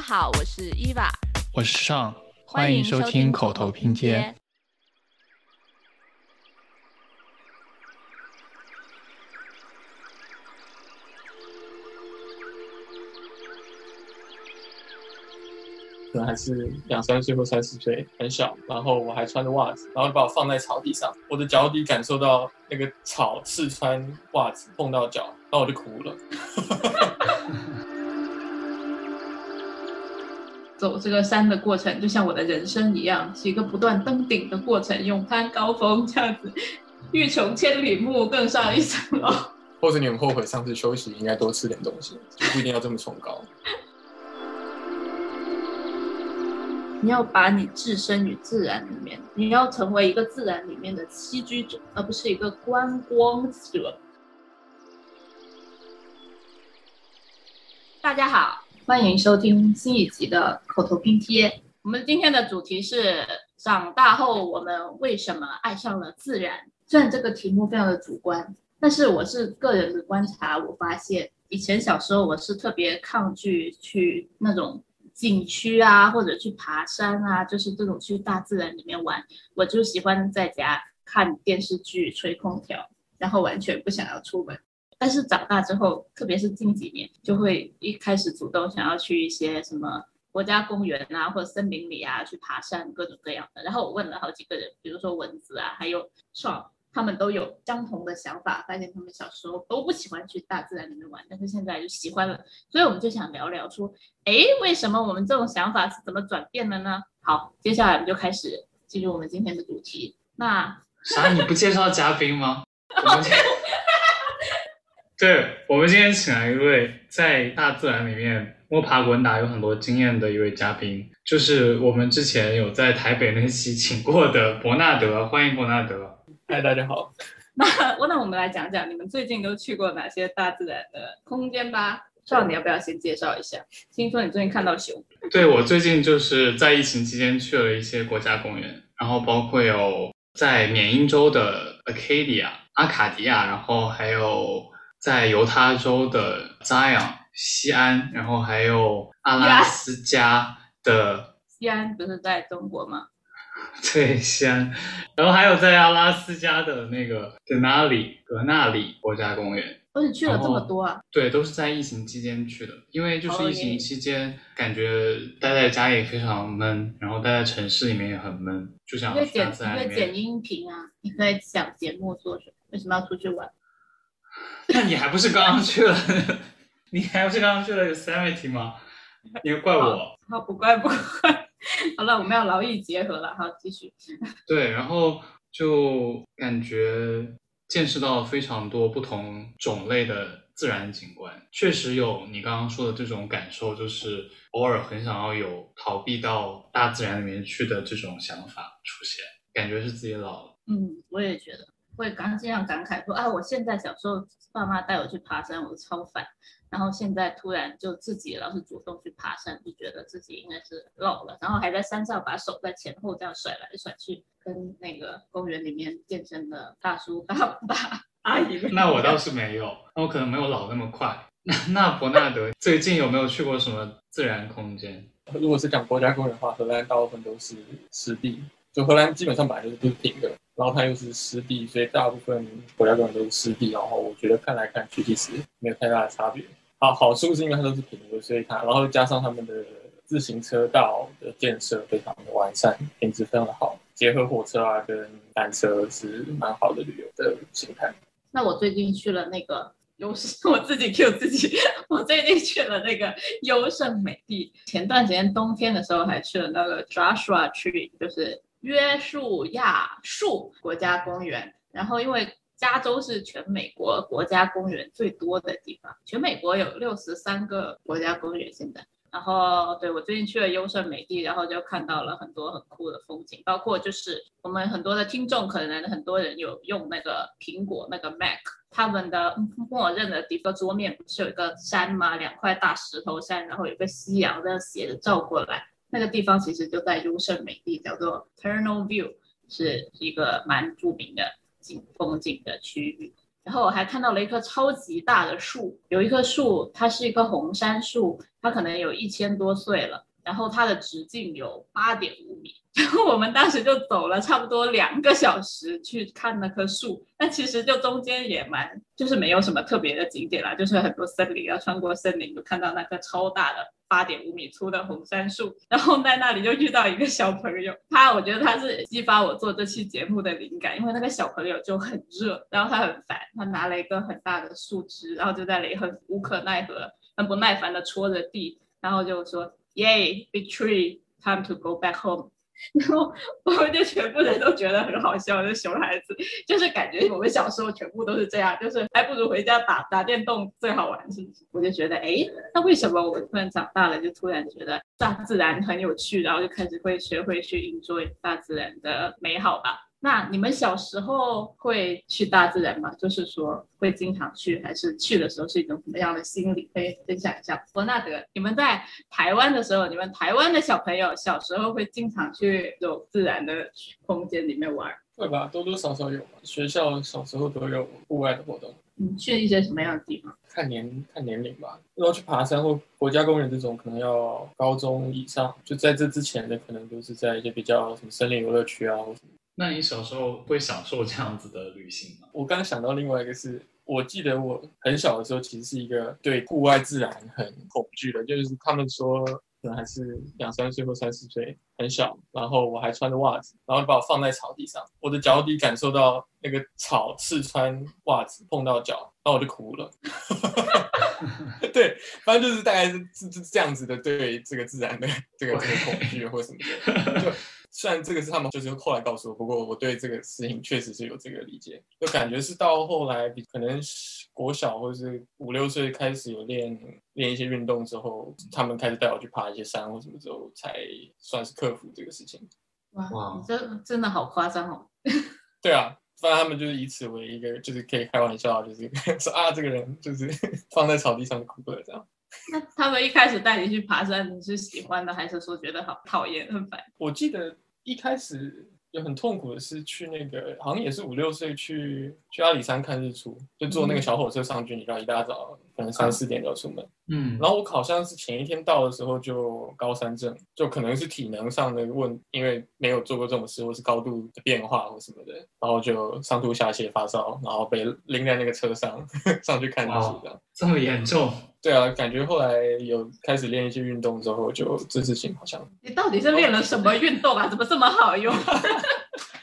家好，我是伊娃，我是尚，欢欢迎收听口口头拼接。。可能还是两三岁或三四岁，很小，然后我还穿着袜子，然后把我放在草地上，我的脚底感受到那个草刺穿袜子碰到脚，然后我就哭了。走这个山的过程，就像我的人生一样，是一个不断登顶的过程，勇攀高峰，这样子，欲穷千里目，更上一层楼。或者你很后悔上次休息应该多吃点东西，就不一定要这么崇高。你要把你置身于自然里面，你要成为一个自然里面的栖居者，而不是一个观光者。大家好，欢迎收听新一集的口头拼贴。我们今天的主题是长大后我们为什么爱上了自然？虽然这个题目非常的主观，但是我是个人的观察，我发现以前小时候我是特别抗拒去那种景区啊，或者去爬山啊，就是这种去大自然里面玩，我就喜欢在家看电视剧、吹空调，然后完全不想要出门。但是长大之后，特别是近几年，就会一开始主动想要去一些什么国家公园啊，或者森林里啊，去爬山，各种各样的。然后我问了好几个人，比如说蚊子啊，还有爽，他们都有相同的想法，发现他们小时候都不喜欢去大自然里面玩，但是现在就喜欢了。所以我们就想聊聊说，哎，为什么我们这种想法是怎么转变的呢？好，接下来我们就开始进入我们今天的主题。那啥？你不介绍嘉宾吗？我们今对，我们今天请来一位在大自然里面摸爬滚打有很多经验的一位嘉宾，就是我们之前有在台北那期请过的伯纳德，欢迎伯纳德。嗨，大家好，那那我们来讲讲你们最近都去过哪些大自然的空间吧。少，你要不要先介绍一下？听说你最近看到熊，对我最近就是在疫情期间去了一些国家公园，然后包括有在缅因州的 Acadia 阿卡迪亚，然后还有在犹他州的 Zion 西安，然后还有阿拉斯加的西安不是在中国吗？对西安，然后还有在阿拉斯加的那个德纳里格纳里国家公园。哦，你去了这么多啊？对，都是在疫情期间去的，因为就是疫哦情期间，感觉待在家也非常闷，然后待在城市里面也很闷，就想你剪，自然里你可以剪。音频啊，你可以讲节目做什么？为什么要出去玩？那你还不是刚刚去了？你还不是刚刚去了 Yosemite 吗？你怪我？好，不怪不怪。好了，我们要劳逸结合了。好，继续。对，然后就感觉见识到了非常多不同种类的自然景观，确实有你刚刚说的这种感受，就是偶尔很想要有逃避到大自然里面去的这种想法出现，感觉是自己老了。嗯，我也觉得会刚这样感慨说啊，我现在小时候爸妈带我去爬山，我超烦，然后现在突然就自己老是主动去爬山，就觉得自己应该是老了，然后还在山上把手在前后这样甩来甩去，跟那个公园里面健身的大叔大爸阿姨们。那我倒是没有，那我可能没有老那么快。那那伯纳德最近有没有去过什么自然空间？如果是讲国家公园的话，荷兰大部分都是湿地，就荷兰基本上本来就是不是平的，然后它又是湿地，所以大部分国家公园都是湿地。然后我觉得看来看去其实没有太大的差别。好，好处是因为它都是平的，所以它然后加上他们的自行车道的建设非常的完善，品质非常的好，结合火车啊跟单车是蛮好的旅游的形态。那我最近去了那个优胜，我自己 Q 自己，我最近去了那个优胜美地。前段时间冬天的时候还去了那个 Joshua Tree，就是约树亚树国家公园。然后因为加州是全美国国家公园最多的地方，全美国有六十三个国家公园现在。然后对我最近去了优胜美地，然后就看到了很多很酷的风景，包括就是我们很多的听众可能很多人有用那个苹果那个 Mac，他们的默认的 default 桌面不是有一个山吗？两块大石头山，然后有个夕阳这样斜着照过来，那个地方其实就在优胜美地，叫做 Ternal View，是一个蛮著名的景风景的区域。然后我还看到了一棵超级大的树，有一棵树，它是一棵红杉树，它可能有一千多岁了，然后它的直径有八点五米。然后我们当时就走了差不多两个小时去看那棵树，但其实就中间也蛮，就是没有什么特别的景点啦，就是很多森林啊，穿过森林就看到那棵超大的八点五米粗的红杉树，然后在那里就遇到一个小朋友，他我觉得他是激发我做这期节目的灵感，因为那个小朋友就很热，然后他很烦，他拿了一个很大的树枝，然后就在那里很无可奈何、很不耐烦的戳着地，然后就说：“Yay, big tree, time to go back home。”然后我们就全部人都觉得很好笑，就熊孩子，就是感觉我们小时候全部都是这样，就是还不如回家打打电动最好玩，是不是？我就觉得，哎，那为什么我突然长大了，就突然觉得大自然很有趣，然后就开始会学会去 enjoy 大自然的美好吧？那你们小时候会去大自然吗？就是说会经常去，还是去的时候是一种什么样的心理？可以分享一下。伯纳德，你们在台湾的时候，你们台湾的小朋友小时候会经常去这种自然的空间里面玩？会吧，多多少少有吧。学校小时候都有户外的活动。你，去一些什么样的地方？看年看年龄吧。如果去爬山或国家公园这种，可能要高中以上。就在这之前的，可能都是在一些比较什么森林游乐区啊，或什么。那你小时候会享受这样子的旅行吗？我刚想到另外一个是，我记得我很小的时候，其实是一个对户外自然很恐惧的，就是他们说可能还是两三岁或三四岁，很小，然后我还穿着袜子，然后把我放在草地上，我的脚底感受到那个草刺穿袜子碰到脚，然后我就哭了。对，反正就是大概是是这样子的，对这个自然的这个这个恐惧或什么的，就。虽然这个是他们就是后来告诉我，不过我对这个事情确实是有这个理解，就感觉是到后来可能国小或者是五六岁开始有练练一些运动之后，他们开始带我去爬一些山或什么之后，才算是克服这个事情。哇，你这真的好夸张哦！对啊，反正他们就是以此为一个，就是可以开玩笑，就是 说啊，这个人就是 放在草地上哭了这样。那他们一开始带你去爬山，你是喜欢的，还是说觉得好讨厌、很烦？我记得一开始有很痛苦的是去那个，好像也是五六岁去去阿里山看日出，就坐那个小火车上去，你知道一大早可能三四点就要出门。嗯，然后我好像是前一天到的时候就高山症，就可能是体能上的问，因为没有做过这种事，或是高度的变化或什么的，然后就上吐下泻、发烧，然后被拎在那个车上 上去看日出，这样这么严重。对啊，感觉后来有开始练一些运动之后，就这事情好像。你到底是练了什么运动啊？怎么这么好用？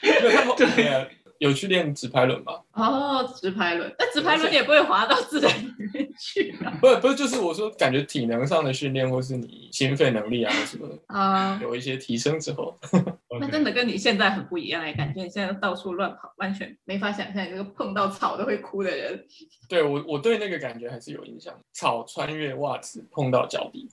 对啊。有去练直排轮吗？哦，直排轮，那直排轮也不会滑到自然里面去啊。不，不是，就是我说，感觉体能上的训练，或是你心肺能力啊什么的啊，有一些提升之后，那真的跟你现在很不一样哎，感觉你现在到处乱跑，完全没法想象一个碰到草都会哭的人。对我，我对那个感觉还是有印象。草穿越袜子碰到脚底，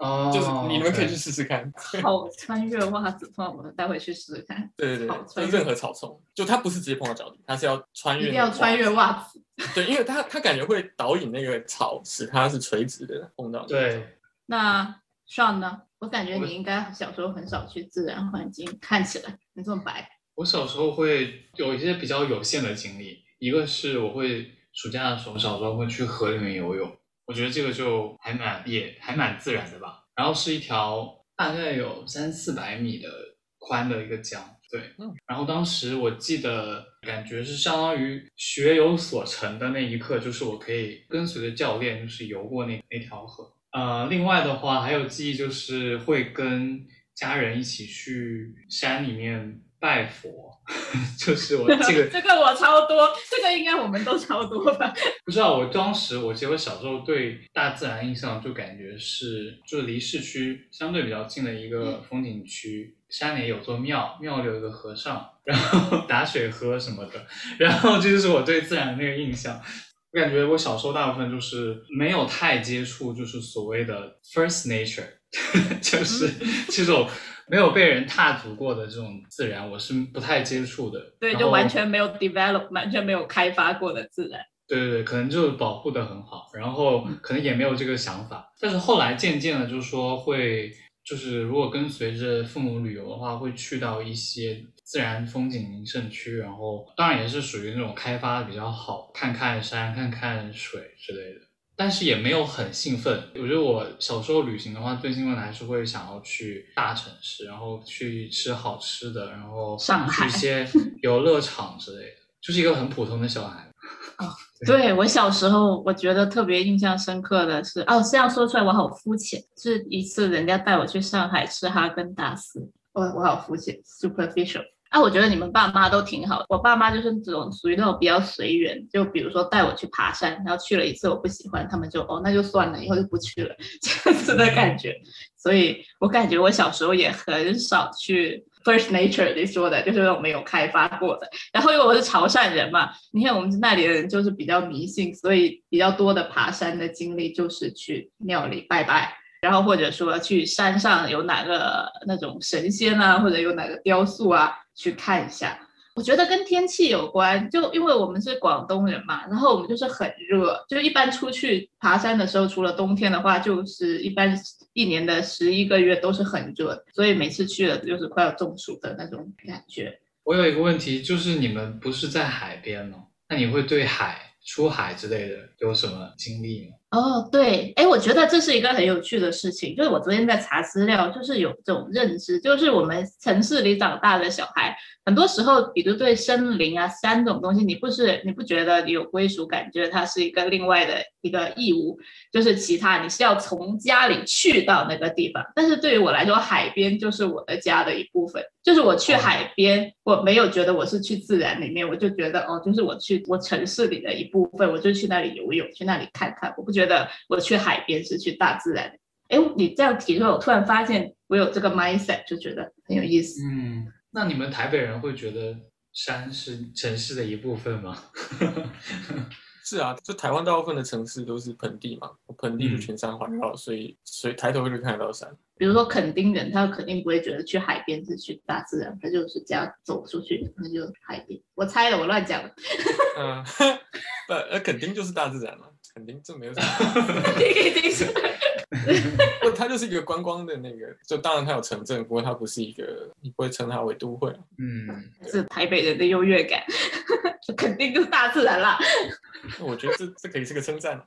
哦，就是你们可以去试试看。草穿越袜子碰到我待会去试试看。对对对，就任何草丛，就。它不是直接碰到脚底，它是要穿越，一定要穿越袜子。对，因为它它感觉会导引那个草，使它是垂直的碰到。对。那 Sean 呢？我感觉你应该小时候很少去自然环境，看起来你这么白。我小时候会有一些比较有限的经历，一个是我会暑假的时候，小时候会去河里面游泳，我觉得这个就还蛮也还蛮自然的吧。然后是一条大概有三四百米的宽的一个江。对，嗯，然后当时我记得感觉是相当于学有所成的那一刻，就是我可以跟随着教练，就是游过那那条河。呃，另外的话还有记忆，就是会跟家人一起去山里面拜佛，就是我这个 这个我超多，这个应该我们都超多吧？不知道，我当时我记得我小时候对大自然印象就感觉是，就是离市区相对比较近的一个风景区。山里有座庙，庙里有个和尚，然后打水喝什么的，然后这就是我对自然的那个印象。我感觉我小时候大部分就是没有太接触，就是所谓的 first nature，就是这种没有被人踏足过的这种自然，我是不太接触的。对，就完全没有 develop，完全没有开发过的自然。对对对，可能就是保护的很好，然后可能也没有这个想法。但是后来渐渐的，就是说会。就是如果跟随着父母旅游的话，会去到一些自然风景名胜区，然后当然也是属于那种开发比较好，看看山、看看水之类的。但是也没有很兴奋。我觉得我小时候旅行的话，最兴奋的还是会想要去大城市，然后去吃好吃的，然后上海去一些游乐场之类的，就是一个很普通的小孩。对我小时候，我觉得特别印象深刻的是，哦，这样说出来我好肤浅。是一次人家带我去上海吃哈根达斯，我我好肤浅，superficial。啊，我觉得你们爸妈都挺好。我爸妈就是这种属于那种比较随缘，就比如说带我去爬山，然后去了一次我不喜欢，他们就哦那就算了，以后就不去了这样子的感觉。所以我感觉我小时候也很少去 First Nature 你说的，就是那种没有开发过的。然后因为我是潮汕人嘛，你看我们那里的人就是比较迷信，所以比较多的爬山的经历就是去庙里拜拜。然后或者说去山上有哪个那种神仙啊，或者有哪个雕塑啊，去看一下。我觉得跟天气有关，就因为我们是广东人嘛，然后我们就是很热，就一般出去爬山的时候，除了冬天的话，就是一般一年的十一个月都是很热，所以每次去了就是快要中暑的那种感觉。我有一个问题，就是你们不是在海边吗？那你会对海、出海之类的有什么经历吗？哦，对，哎，我觉得这是一个很有趣的事情，就是我昨天在查资料，就是有这种认知，就是我们城市里长大的小孩，很多时候，比如对森林啊、山这种东西，你不是你不觉得你有归属感，觉得它是一个另外的一个义务，就是其他你是要从家里去到那个地方，但是对于我来说，海边就是我的家的一部分，就是我去海边，我没有觉得我是去自然里面，我就觉得哦，就是我去我城市里的一部分，我就去那里游泳，去那里看看，我不觉得。觉得我去海边是去大自然。哎，你这样提出来，我突然发现我有这个 mindset，就觉得很有意思。嗯，那你们台北人会觉得山是城市的一部分吗？是啊，就台湾大部分的城市都是盆地嘛，盆地全山环绕，所以所以抬头就看得到山。比如说垦丁人，他肯定不会觉得去海边是去大自然，他就是这样走出去，那就海边。我猜的，我乱讲了。嗯，不，呃，垦丁就是大自然嘛。肯定这没有什么，肯定是，不，它就是一个观光的那个，就当然它有城镇，不过它不是一个，你不会称它为都会。嗯，是台北人的优越感，肯定就是大自然啦。我觉得这这可以是个称赞。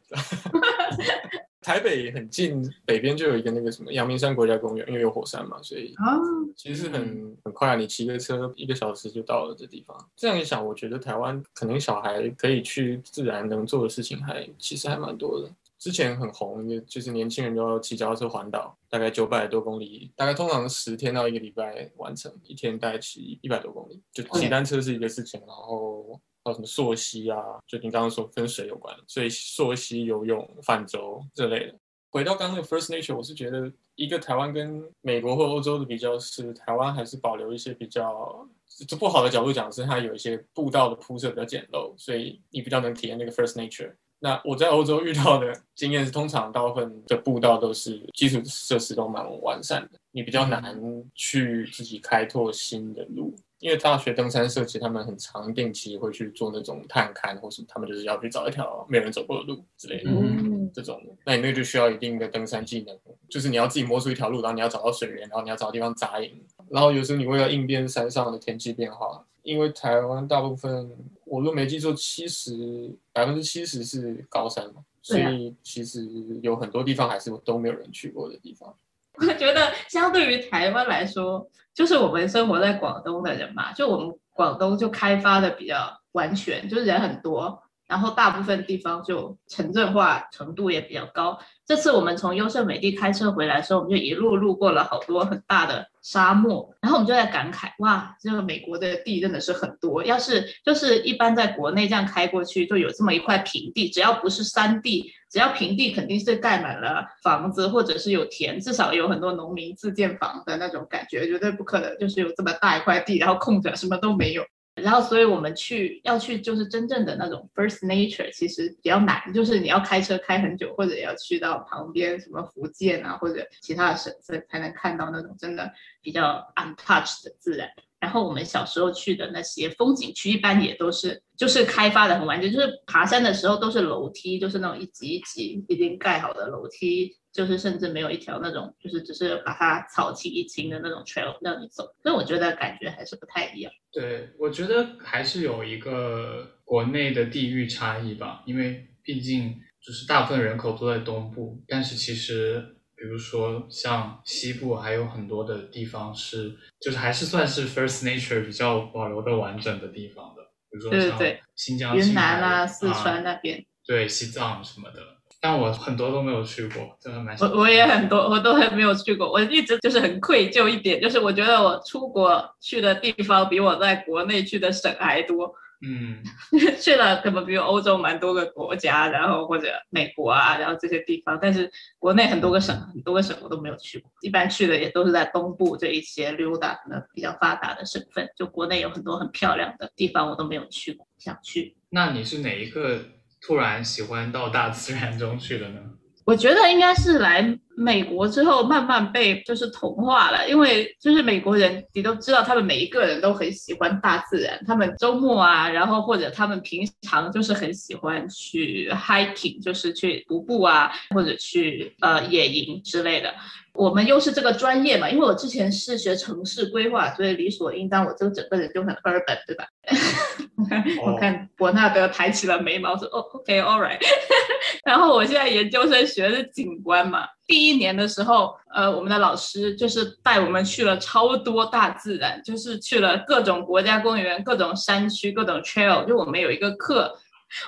台北很近，北边就有一个那个什么阳明山国家公园，因为有火山嘛，所以啊，其实很很快，你骑个车一个小时就到了这地方。这样一想，我觉得台湾可能小孩可以去自然能做的事情还其实还蛮多的。之前很红，就就是年轻人都要骑脚踏车环岛，大概九百多公里，大概通常十天到一个礼拜完成，一天大概骑一百多公里。就骑单车是一个事情，然后。还有什么溯溪啊？就你刚刚说跟水有关，所以溯溪、游泳、泛舟这类的。回到刚刚那个 First Nature，我是觉得一个台湾跟美国或欧洲的比较是，台湾还是保留一些比较就不好的角度讲，是它有一些步道的铺设比较简陋，所以你比较能体验那个 First Nature。那我在欧洲遇到的经验是，通常大部分的步道都是基础设施都蛮完善的，你比较难去自己开拓新的路。因为大学登山社，其实他们很常定期会去做那种探勘，或是他们就是要去找一条没有人走过的路之类的。嗯，这种，那你那个就需要一定的登山技能，就是你要自己摸出一条路，然后你要找到水源，然后你要找地方扎营，然后有时候你为了应变山上的天气变化，因为台湾大部分，我若没记错，七十百分之七十是高山嘛，所以其实有很多地方还是都没有人去过的地方。我觉得相对于台湾来说，就是我们生活在广东的人嘛，就我们广东就开发的比较完全，就是人很多。然后大部分地方就城镇化程度也比较高。这次我们从优胜美地开车回来的时候，我们就一路路过了好多很大的沙漠，然后我们就在感慨，哇，这个美国的地真的是很多。要是就是一般在国内这样开过去，就有这么一块平地，只要不是山地，只要平地肯定是盖满了房子，或者是有田，至少有很多农民自建房的那种感觉，绝对不可能就是有这么大一块地，然后空着什么都没有。然后，所以我们去要去就是真正的那种 first nature，其实比较难，就是你要开车开很久，或者要去到旁边什么福建啊或者其他的省份，才能看到那种真的比较 untouched 的自然。然后我们小时候去的那些风景区，一般也都是就是开发的很完整，就是爬山的时候都是楼梯，就是那种一级一级已经盖好的楼梯。就是甚至没有一条那种就是只是把它草清一青的那种 trail 让你走，所以我觉得感觉还是不太一样。对，我觉得还是有一个国内的地域差异吧，因为毕竟就是大部分人口都在东部，但是其实比如说像西部还有很多的地方是，就是还是算是 First Nature 比较保留的完整的地方的，比如说像对对对新疆、云南啊、四川那边，对西藏什么的，但我很多都没有去过，真的蛮我我也很多我都还没有去过，我一直就是很愧疚一点，就是我觉得我出国去的地方比我在国内去的省还多。嗯，去了可能比如欧洲蛮多个国家，然后或者美国啊，然后这些地方，但是国内很多个省，很多个省我都没有去过，一般去的也都是在东部这一些溜达可能比较发达的省份，就国内有很多很漂亮的地方我都没有去过，想去。那你是哪一刻突然喜欢到大自然中去的呢？我觉得应该是来美国之后慢慢被就是同化了，因为就是美国人你都知道，他们每一个人都很喜欢大自然，他们周末啊，然后或者他们平常就是很喜欢去 hiking，就是去徒步啊，或者去呃野营之类的。我们又是这个专业嘛，因为我之前是学城市规划，所以理所应当我这个整个人就很 urban，对吧？我看伯纳德抬起了眉毛说：“哦，OK，all right。”然后我现在研究生学的是景观嘛，第一年的时候，呃，我们的老师就是带我们去了超多大自然，就是去了各种国家公园、各种山区、各种 trail。就我们有一个课，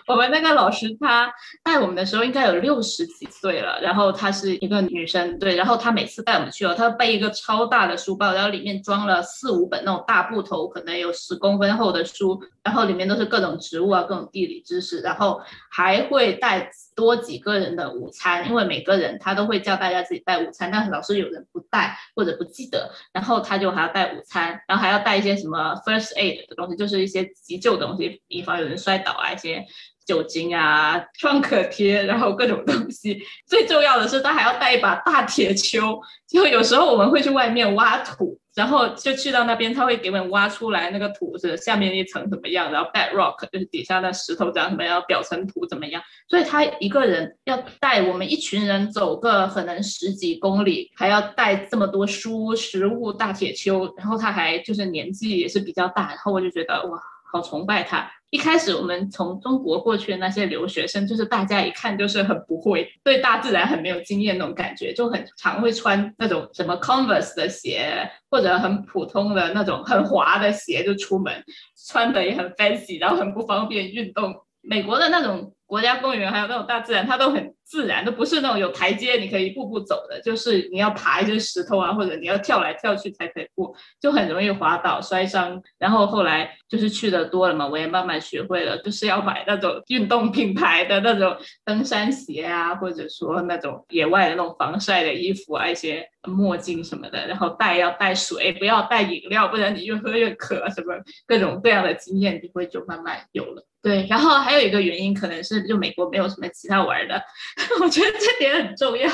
我们那个老师她带我们的时候应该有六十几岁了，然后她是一个女生，对，然后她每次带我们去哦，她背一个超大的书包，然后里面装了四五本那种大布头，可能有十公分厚的书，然后里面都是各种植物啊、各种地理知识，然后还会带多几个人的午餐，因为每个人他都会叫大家自己带午餐，但是老师有人不带或者不记得，然后他就还要带午餐，然后还要带一些什么 first aid 的东西，就是一些急救的东西，以防有人摔倒啊，一些酒精啊、创可贴，然后各种东西。最重要的是，他还要带一把大铁锹，就有时候我们会去外面挖土。然后就去到那边，他会给我们挖出来那个土是下面一层怎么样，然后 bedrock 就是底下的石头长什么样，表层土怎么样。所以他一个人要带我们一群人走个可能十几公里，还要带这么多书、食物、大铁锹，然后他还就是年纪也是比较大，然后我就觉得哇，好崇拜他。一开始我们从中国过去的那些留学生，就是大家一看就是很不会，对大自然很没有经验那种感觉，就很常会穿那种什么 Converse 的鞋，或者很普通的那种很滑的鞋就出门，穿的也很 fancy，然后很不方便运动。美国的那种国家公园还有那种大自然，它都很自然，都不是那种有台阶你可以一步步走的，就是你要爬一些石头啊，或者你要跳来跳去才可以过，就很容易滑倒摔伤。然后后来就是去的多了嘛，我也慢慢学会了，就是要买那种运动品牌的那种登山鞋啊，或者说那种野外的那种防晒的衣服啊，一些墨镜什么的，然后带要带水，不要带饮料，不然你越喝越渴，什么各种各样的经验你会就慢慢有了。对，然后还有一个原因可能是就美国没有什么其他玩的，我觉得这点很重要。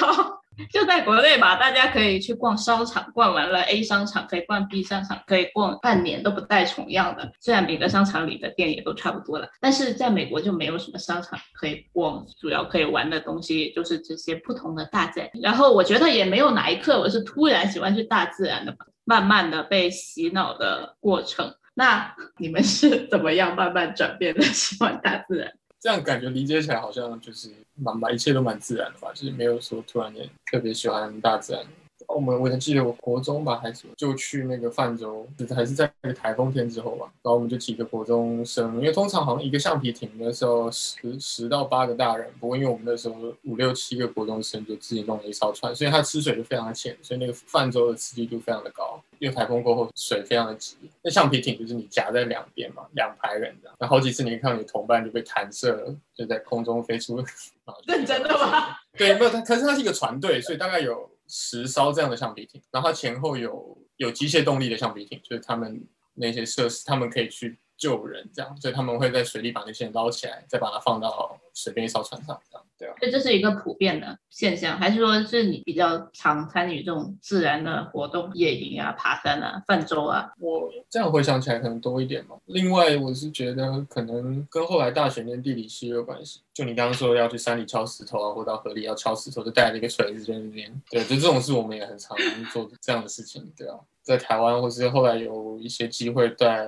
就在国内吧，大家可以去逛商场，逛完了 A 商场可以逛 B 商场，可以逛半年都不带重样的。虽然每个商场里的店也都差不多了，但是在美国就没有什么商场可以逛，主要可以玩的东西就是这些不同的大自然。然后我觉得也没有哪一刻我是突然喜欢去大自然的吧，慢慢的被洗脑的过程。那你们是怎么样慢慢转变的 喜欢大自然？这样感觉理解起来好像就是蛮蛮一切都蛮自然的吧，就是没有说突然间特别喜欢大自然。我们我还记得我国中吧，还是就去那个泛舟，还是在那个台风天之后吧，然后我们就几个国中生，因为通常好像一个橡皮艇的时候十十到八个大人，不过因为我们那时候五六七个国中生就自己弄了一艘船，所以它吃水就非常的浅，所以那个泛舟的刺激度非常的高。因为台风过后水非常的急，那橡皮艇就是你夹在两边嘛，两排人这样，那好几次你看到你同伴就被弹射了，就在空中飞出。认真的吗？对，没有它，可是它是一个船队，所以大概有石烧这样的橡皮艇，然后它前后有有机械动力的橡皮艇，就是他们那些设施，他们可以去救人这样，所以他们会在水里把那些人捞起来，再把它放到随便一艘船上这样，对啊。所以这是一个普遍的现象，还是说是你比较常参与这种自然的活动，野营啊、爬山啊、泛舟啊？我这样回想起来可能多一点嘛。另外，我是觉得可能跟后来大学念地理系有关系。就你刚刚说要去山里敲石头啊，或到河里要敲石头，就带了一个锤子在那边。对，就这种事我们也很常做这样的事情，对啊。在台湾，或是后来有一些机会在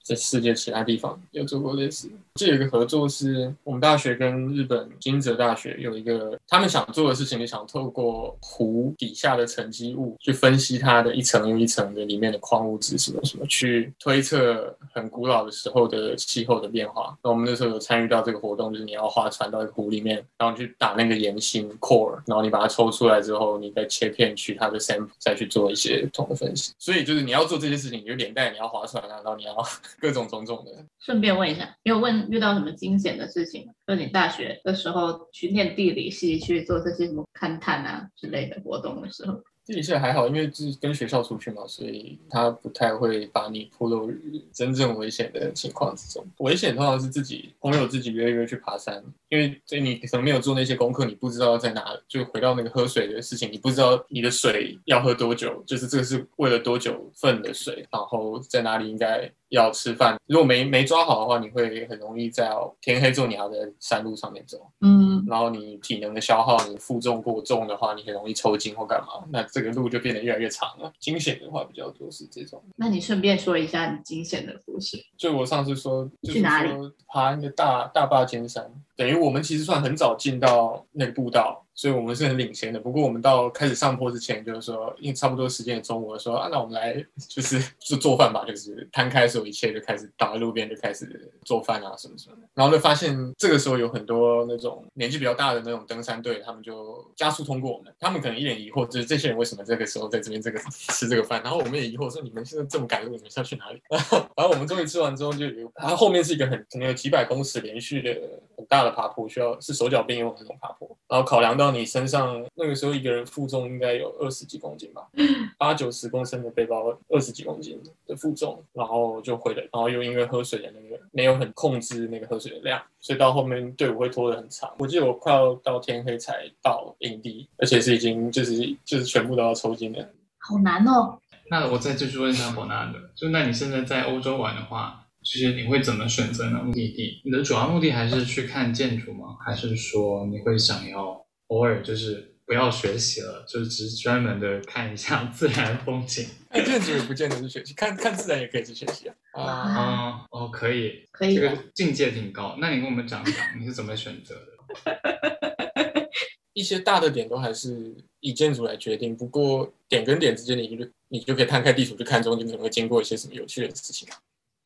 在世界其他地方有做过类似。这有一个合作是我们大学跟日本金泽大学有一个，他们想做的事情，就想透过湖底下的沉积物去分析它的一层又一层的里面的矿物质什么什么，去推测很古老的时候的气候的变化。那我们那时候有参与到这个活动，就是你要划船到一个湖里面，然后去打那个岩芯 core，然后你把它抽出来之后，你再切片取它的 sample，再去做一些不同的分析。所以就是你要做这些事情，你就连带你要划船啊，然后你要 各种种种的。顺便问一下，你有问遇到什么惊险的事情吗？就你大学的时候去念地理系去做这些什么勘探啊之类的活动的时候。地理系还好，因为是跟学校出去嘛，所以他不太会把你扑入真正危险的情况之中。危险通常是自己朋友自己约约去爬山，因为所以你可能没有做那些功课，你不知道在哪。就回到那个喝水的事情，你不知道你的水要喝多久，就是这个是为了多久份的水，然后在哪里应该。要吃饭，如果没没抓好的话，你会很容易在天黑之后你要在山路上面走，嗯，然后你体能的消耗，你负重过重的话，你很容易抽筋或干嘛，那这个路就变得越来越长了。惊险的话比较多是这种。那你顺便说一下你惊险的故事。就我上次说，去哪里？爬那个大大坝尖山，等于我们其实算很早进到那个步道。所以我们是很领先的。不过我们到开始上坡之前，就是说，因为差不多时间中午，说啊，那我们来就是 就做饭吧，就是摊开所有一切，就开始倒在路边，就开始做饭啊什么什么。然后就发现这个时候有很多那种年纪比较大的那种登山队，他们就加速通过我们。他们可能一脸疑惑，就是这些人为什么这个时候在这边这个 吃这个饭？然后我们也疑惑说，你们现在这么赶路，你们是要去哪里？然后我们终于吃完之后，就有，然后后面是一个很可能有几百公尺连续的很大的爬坡，需要是手脚并用的那种爬坡。然后考量到你身上那个时候一个人负重应该有二十几公斤吧，八九十公升的背包，二十几公斤的负重，然后就回来，然后又因为喝水的那个没有很控制那个喝水的量，所以到后面队伍会拖得很长。我记得我快要到天黑才到营地，而且是已经就是就是全部都要抽筋的，好难哦。那我再继续问一下伯纳德，就那你现在在欧洲玩的话？其实你会怎么选择呢？目的地，你的主要目的还是去看建筑吗？还是说你会想要偶尔就是不要学习了，就是只专门的看一下自然风景？看 建筑也不见得是学习，看看自然也可以是学习啊。啊，哦，可以，可以，这个境界挺高。那你跟我们讲讲你是怎么选择的？一些大的点都还是以建筑来决定，不过点跟点之间的，你就你就可以摊开地图去看中间可能会经过一些什么有趣的事情。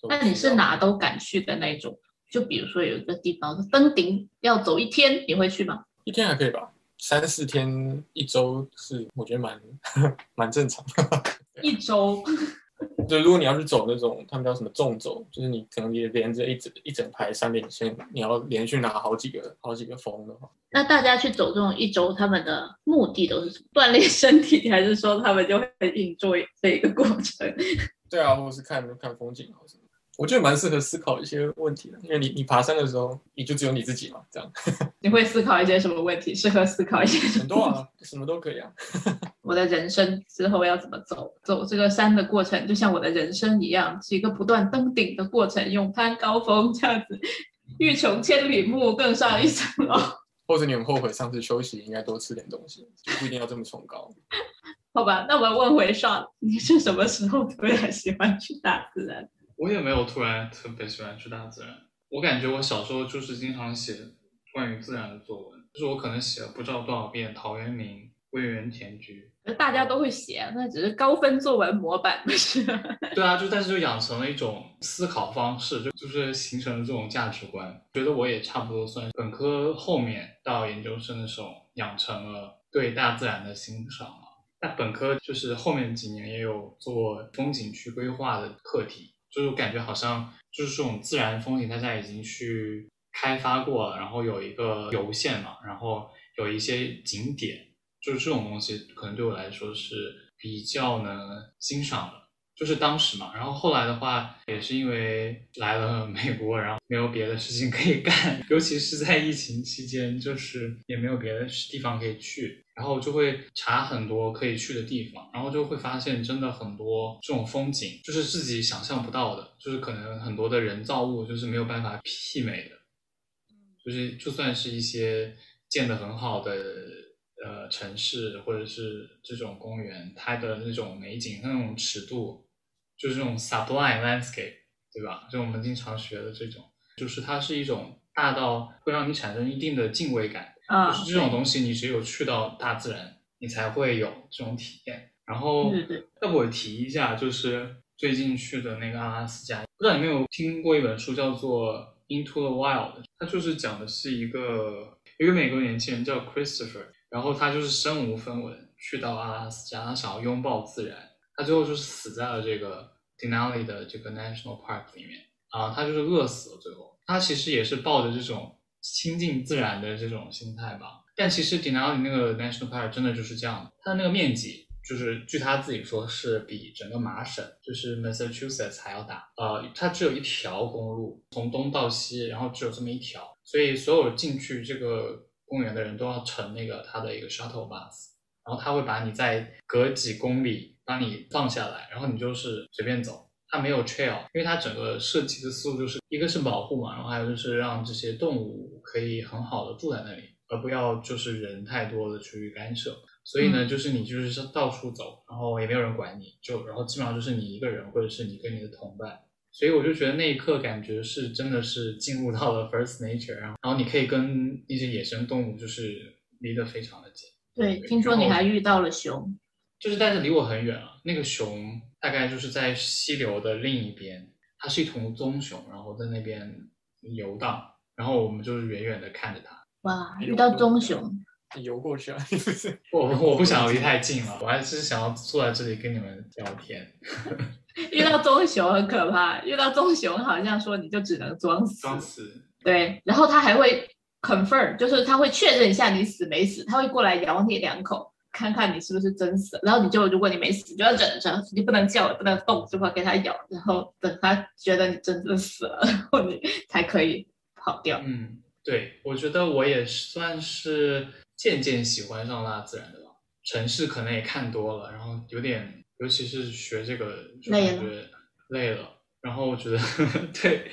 那你是哪都敢去的那种？就比如说有一个地方登顶要走一天，你会去吗？一天还可以吧，三四天、一周是我觉得蛮 蛮正常的。一周，对如果你要去走那种他们叫什么纵走，就是你可能也连着一整一整排山连线，你要连续拿好几个好几个峰的话。那大家去走这种一周，他们的目的都是？锻炼身体，还是说他们就会 enjoy 这一个过程？对啊，或者是看看风景，或者。我觉得蛮适合思考一些问题的，因为你你爬山的时候，你就只有你自己嘛，这样。你会思考一些什么问题？适合思考一些很多啊，什么都可以啊。我的人生之后要怎么走？走这个山的过程，就像我的人生一样，是一个不断登顶的过程，勇攀高峰这样子，欲穷千里目，更上一层楼。或者你很后悔上次休息应该多吃点东西，不一定要这么崇高。好吧，那我们问回上，你是什么时候突然喜欢去大自然？我也没有突然特别喜欢去大自然，我感觉我小时候就是经常写关于自然的作文，就是我可能写了不知道多少遍陶渊明、归园田居，大家都会写，那只是高分作文模板，不是？对啊，就但是就养成了一种思考方式，就就是形成了这种价值观。觉得我也差不多算本科后面到研究生的时候养成了对大自然的欣赏了。那本科就是后面几年也有做风景区规划的课题。就是我感觉好像就是这种自然风景，大家已经去开发过了，然后有一个游线嘛，然后有一些景点，就是这种东西可能对我来说是比较能欣赏的。就是当时嘛，然后后来的话，也是因为来了美国，然后没有别的事情可以干，尤其是在疫情期间，就是也没有别的地方可以去，然后就会查很多可以去的地方，然后就会发现真的很多这种风景，就是自己想象不到的，就是可能很多的人造物就是没有办法媲美的，就是就算是一些建得很好的。呃，城市或者是这种公园，它的那种美景、那种尺度，就是这种 sublime landscape，对吧？就我们经常学的这种，就是它是一种大到会让你产生一定的敬畏感。啊，就是这种东西，你只有去到大自然，你才会有这种体验。然后，要不我提一下，就是最近去的那个阿拉斯加，不知道你有没有听过一本书，叫做《Into the Wild》，它就是讲的是一个一个美国年轻人叫 Christopher。然后他就是身无分文去到阿拉斯加，他想要拥抱自然，他最后就是死在了这个 Denali 的这个 National Park 里面啊，他就是饿死了。最后他其实也是抱着这种亲近自然的这种心态吧。但其实 Denali 那个 National Park 真的就是这样，它的那个面积就是据他自己说是比整个麻省就是 Massachusetts 还要大。呃，它只有一条公路从东到西，然后只有这么一条，所以所有进去这个。公园的人都要乘那个它的一个 shuttle bus，然后他会把你在隔几公里把你放下来，然后你就是随便走，它没有 trail，因为它整个设计的思路就是一个是保护嘛，然后还有就是让这些动物可以很好的住在那里，而不要就是人太多的去干涉。所以呢，就是你就是到处走，然后也没有人管你，就然后基本上就是你一个人或者是你跟你的同伴。所以我就觉得那一刻感觉是真的是进入到了 first nature，然后然后你可以跟一些野生动物就是离得非常的近。对，听说你还遇到了熊，就是但是离我很远啊。那个熊大概就是在溪流的另一边，它是一头棕熊，然后在那边游荡，然后我们就是远远的看着它。哇，遇到棕熊，游过去了，我我不想离太近了，我还是想要坐在这里跟你们聊天。遇到棕熊很可怕，遇到棕熊好像说你就只能装死，装死。对，然后它还会 confirm，就是它会确认一下你死没死，它会过来咬你两口，看看你是不是真死。然后你就如果你没死，就要忍着，你不能叫，也不能动，就会给它咬，然后等它觉得你真的死了，然后你才可以跑掉。嗯，对，我觉得我也算是渐渐喜欢上大自然的吧。城市可能也看多了，然后有点。尤其是学这个，就感觉累了。然后我觉得，对，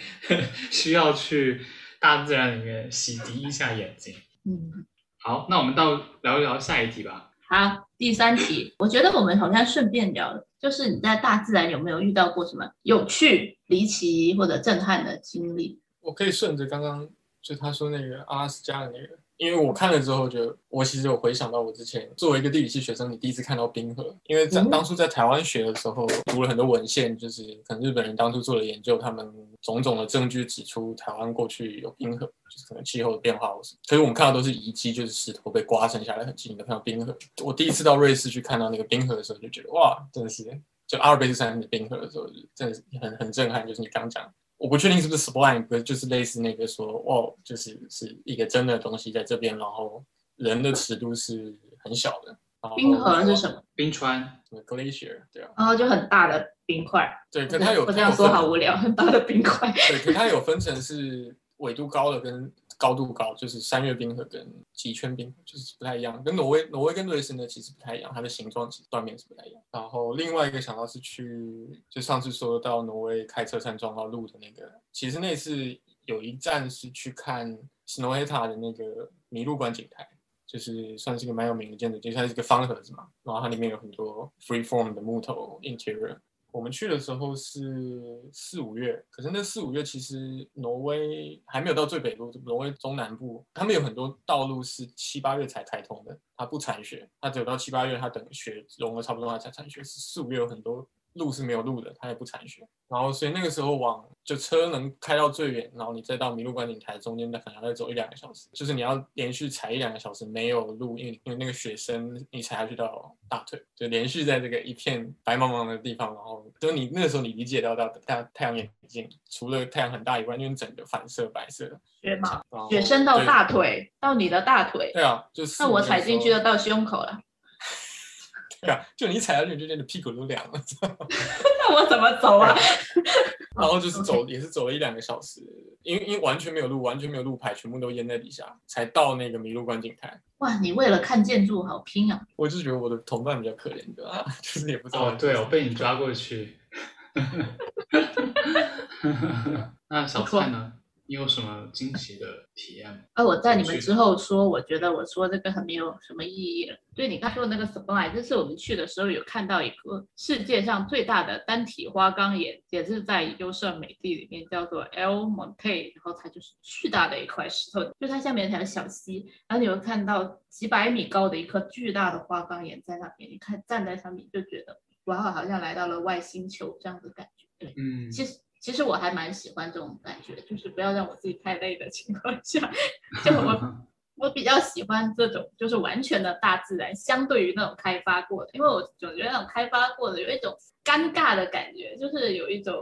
需要去大自然里面洗涤一下眼睛。嗯，好，那我们到聊一聊下一题吧。好，第三题，我觉得我们好像顺便聊了，就是你在大自然有没有遇到过什么有趣、离奇或者震撼的经历？我可以顺着刚刚就他说那个阿拉斯加的那个。因为我看了之后，就我其实有回想到我之前作为一个地理系学生，你第一次看到冰河。因为在当初在台湾学的时候，读了很多文献，就是可能日本人当初做了研究，他们种种的证据指出台湾过去有冰河，就是可能气候的变化或是。可是我们看到都是遗迹，就是石头被刮剩下来很近的看到冰河。我第一次到瑞士去看到那个冰河的时候，就觉得哇，真的是就阿尔卑斯山的冰河的时候，真的是很很震撼。就是你刚讲。我不确定是不是 sublime，不就是类似那个说，哦，就是是一个真的东西在这边，然后人的尺度是很小的。冰河是什么？冰川，glacier，对啊。然后就很大的冰块。对，可它有。我这样说好无聊，很大的冰块。对，可它有分成是纬度高的跟。高度高就是三月冰河跟极圈冰河就是不太一样，跟挪威挪威跟瑞士呢其实不太一样，它的形状其实断面是不太一样。然后另外一个想到是去就上次说到挪威开车站撞到路的那个，其实那次有一站是去看 Snøhetta 的那个麋鹿观景台，就是算是一个蛮有名的建筑，就像是一个方盒子嘛，然后它里面有很多 free form 的木头 interior。我们去的时候是四五月，可是那四五月其实挪威还没有到最北部，挪威中南部，他们有很多道路是七八月才开通的，它不铲雪，它只有到七八月，它等雪融了差不多它才铲雪，四五月有很多。路是没有路的，它也不铲雪，然后所以那个时候往就车能开到最远，然后你再到麋鹿观景台中间，可能要再走一两个小时，就是你要连续踩一两个小时没有路，因为因为那个雪深，你踩下去到大腿，就连续在这个一片白茫茫的地方，然后就你那个时候你理解到到太太阳眼镜，除了太阳很大以外，因为整个反射白色雪嘛，雪深到大腿，到你的大腿，对啊，就是那我踩进去就到胸口了。对啊，就你踩下去，就觉得屁股都凉了，那我怎么走啊？然后就是走，也是走了一两个小时，因为因为完全没有路，完全没有路牌，全部都淹在底下，才到那个麋鹿观景台。哇，你为了看建筑好拼啊！我就是觉得我的同伴比较可怜的啊，就是也不知道。哦，对，我被你抓过去。那小蔡呢？你有什么惊喜的体验吗？啊，我在你们之后说，我觉得我说这个很没有什么意义了。对你刚说的那个 supply，这次我们去的时候有看到一个世界上最大的单体花岗岩，也是在优胜美地里面，叫做 El Monte，然后它就是巨大的一块石头，就它下面有条小溪，然后你会看到几百米高的一颗巨大的花岗岩在那边，你看站在上面就觉得哇，好像来到了外星球这样的感觉。对，嗯，其实。其实我还蛮喜欢这种感觉，就是不要让我自己太累的情况下，就我 我比较喜欢这种就是完全的大自然，相对于那种开发过的，因为我总觉得那种开发过的有一种尴尬的感觉，就是有一种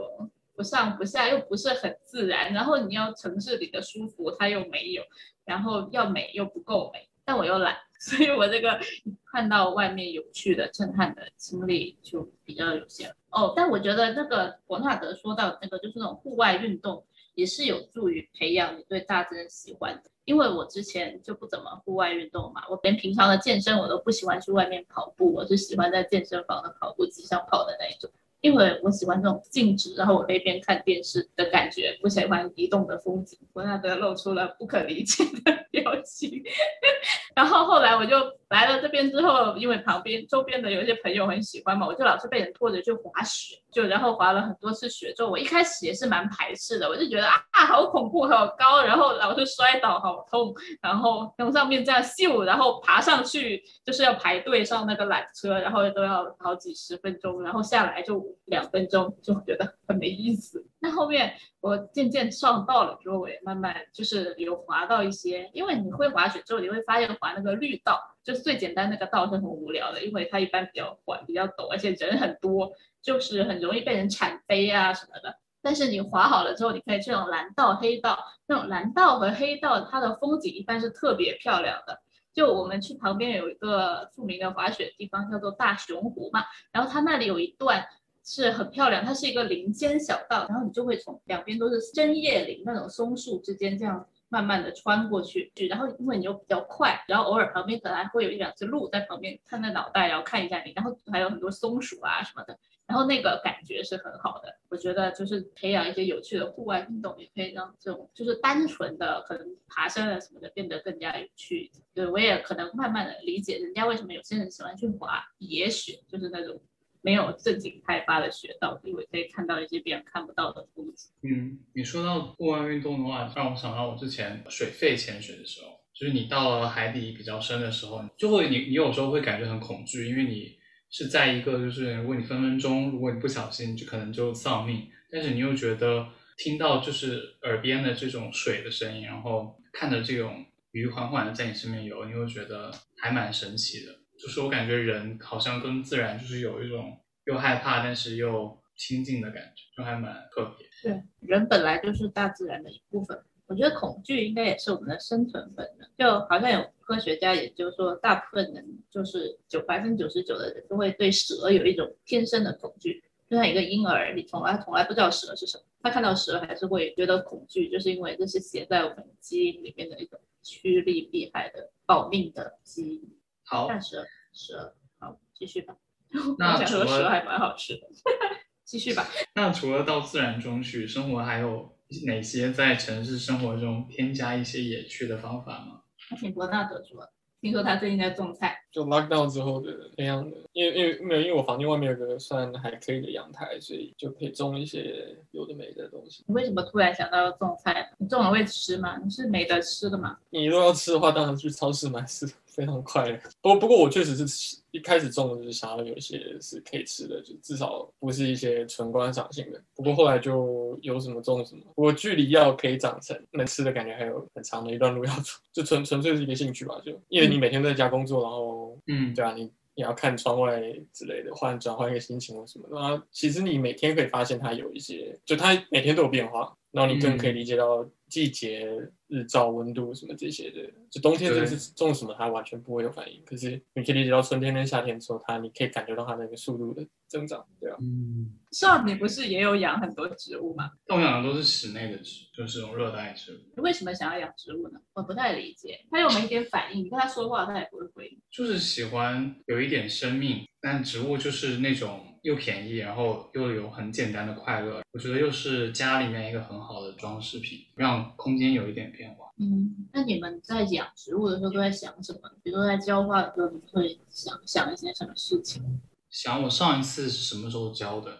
不上不下，又不是很自然，然后你要城市里的舒服它又没有，然后要美又不够美，但我又懒，所以我这个看到外面有趣的震撼的经历就比较有限。哦，但我觉得那个伯纳德说到那个，就是那种户外运动也是有助于培养你对大自然喜欢的。因为我之前就不怎么户外运动嘛，我连平常的健身我都不喜欢去外面跑步，我是喜欢在健身房的跑步机上跑的那一种。因为我喜欢这种静止，然后我一边看电视的感觉，不喜欢移动的风景。伯纳德露出了不可理解的 表情。然后后来我就来了这边之后，因为旁边周边的有一些朋友很喜欢嘛，我就老是被人拖着去滑雪，就然后滑了很多次雪之后，我一开始也是蛮排斥的，我就觉得啊好恐怖，好高，然后老是摔倒，好痛，然后从上面这样咻，然后爬上去就是要排队上那个缆车，然后都要好几十分钟，然后下来就。两分钟就觉得很没意思。那后面我渐渐上道了之后，我也慢慢就是有滑到一些。因为你会滑雪之后，你会发现滑那个绿道就最简单那个道是很无聊的，因为它一般比较缓、比较陡，而且人很多，就是很容易被人铲飞啊什么的。但是你滑好了之后，你可以去那种蓝道、黑道。那种蓝道和黑道，它的风景一般是特别漂亮的。就我们去旁边有一个著名的滑雪地方，叫做大熊湖嘛，然后它那里有一段。是很漂亮，它是一个林间小道，然后你就会从两边都是针叶林那种松树之间这样慢慢的穿过去，然后因为你又比较快，然后偶尔旁边可能还会有一两只鹿在旁边探着脑袋，然后看一下你，然后还有很多松鼠啊什么的，然后那个感觉是很好的。我觉得就是培养一些有趣的户外运动，也可以让这种就是单纯的可能爬山啊什么的变得更加有趣。对我也可能慢慢的理解人家为什么有些人喜欢去滑野雪，就是那种。没有正经开发的雪道，因为可以看到一些别人看不到的风景。嗯，你说到户外运动的话，让我想到我之前水肺潜水的时候，就是你到了海底比较深的时候，就会你你有时候会感觉很恐惧，因为你是在一个就是如果你分分钟如果你不小心就可能就丧命，但是你又觉得听到就是耳边的这种水的声音，然后看着这种鱼缓缓的在你身边游，你会觉得还蛮神奇的。就是我感觉人好像跟自然就是有一种又害怕但是又亲近的感觉，就还蛮特别。对，人本来就是大自然的一部分。我觉得恐惧应该也是我们的生存本能。就好像有科学家研究说，大部分人就是九百分之九十九的人都会对蛇有一种天生的恐惧。就像一个婴儿，你从来从来不知道蛇是什么，他看到蛇还是会觉得恐惧，就是因为这是写在我们基因里面的一种趋利避害的保命的基因。好，蛇蛇，好，继续吧。那除了蛇还蛮好吃的，继续吧。那除了到自然中去生活，还有哪些在城市生活中添加一些野趣的方法吗？听伯纳德说，听说他最近在种菜。就 lock down 之后的那样的，因为因为没有，因为我房间外面有个算还可以的阳台，所以就可以种一些有的没的东西。你为什么突然想到要种菜？你种了会吃吗？你是没得吃的吗？你如果要吃的话，当然去超市买是。非常快，不不过我确实是一开始种的就是想要有一些是可以吃的，就至少不是一些纯观赏性的。不过后来就有什么种什么，我距离要可以长成能吃的感觉还有很长的一段路要走，就纯纯粹是一个兴趣吧。就因为你每天在家工作，然后嗯，对啊，你你要看窗外之类的，换转换一个心情或什么的。然后其实你每天可以发现它有一些，就它每天都有变化，然后你更可以理解到季节、日照、温度什么这些的。就冬天真是种什么它完全不会有反应，可是你可以理解到春天跟夏天的时候，它你可以感觉到它那个速度的增长，对啊。嗯，少你不是也有养很多植物吗？但我养的都是室内的植，就是这种热带植物。你为什么想要养植物呢？我不太理解。它又没一点反应，你跟它说话，它也不会回应。就是喜欢有一点生命，但植物就是那种又便宜，然后又有很简单的快乐。我觉得又是家里面一个很好的装饰品，让空间有一点变化。嗯，那你们在养植物的时候都在想什么？比如说在浇花的时候，你会想想一些什么事情？想我上一次是什么时候浇的，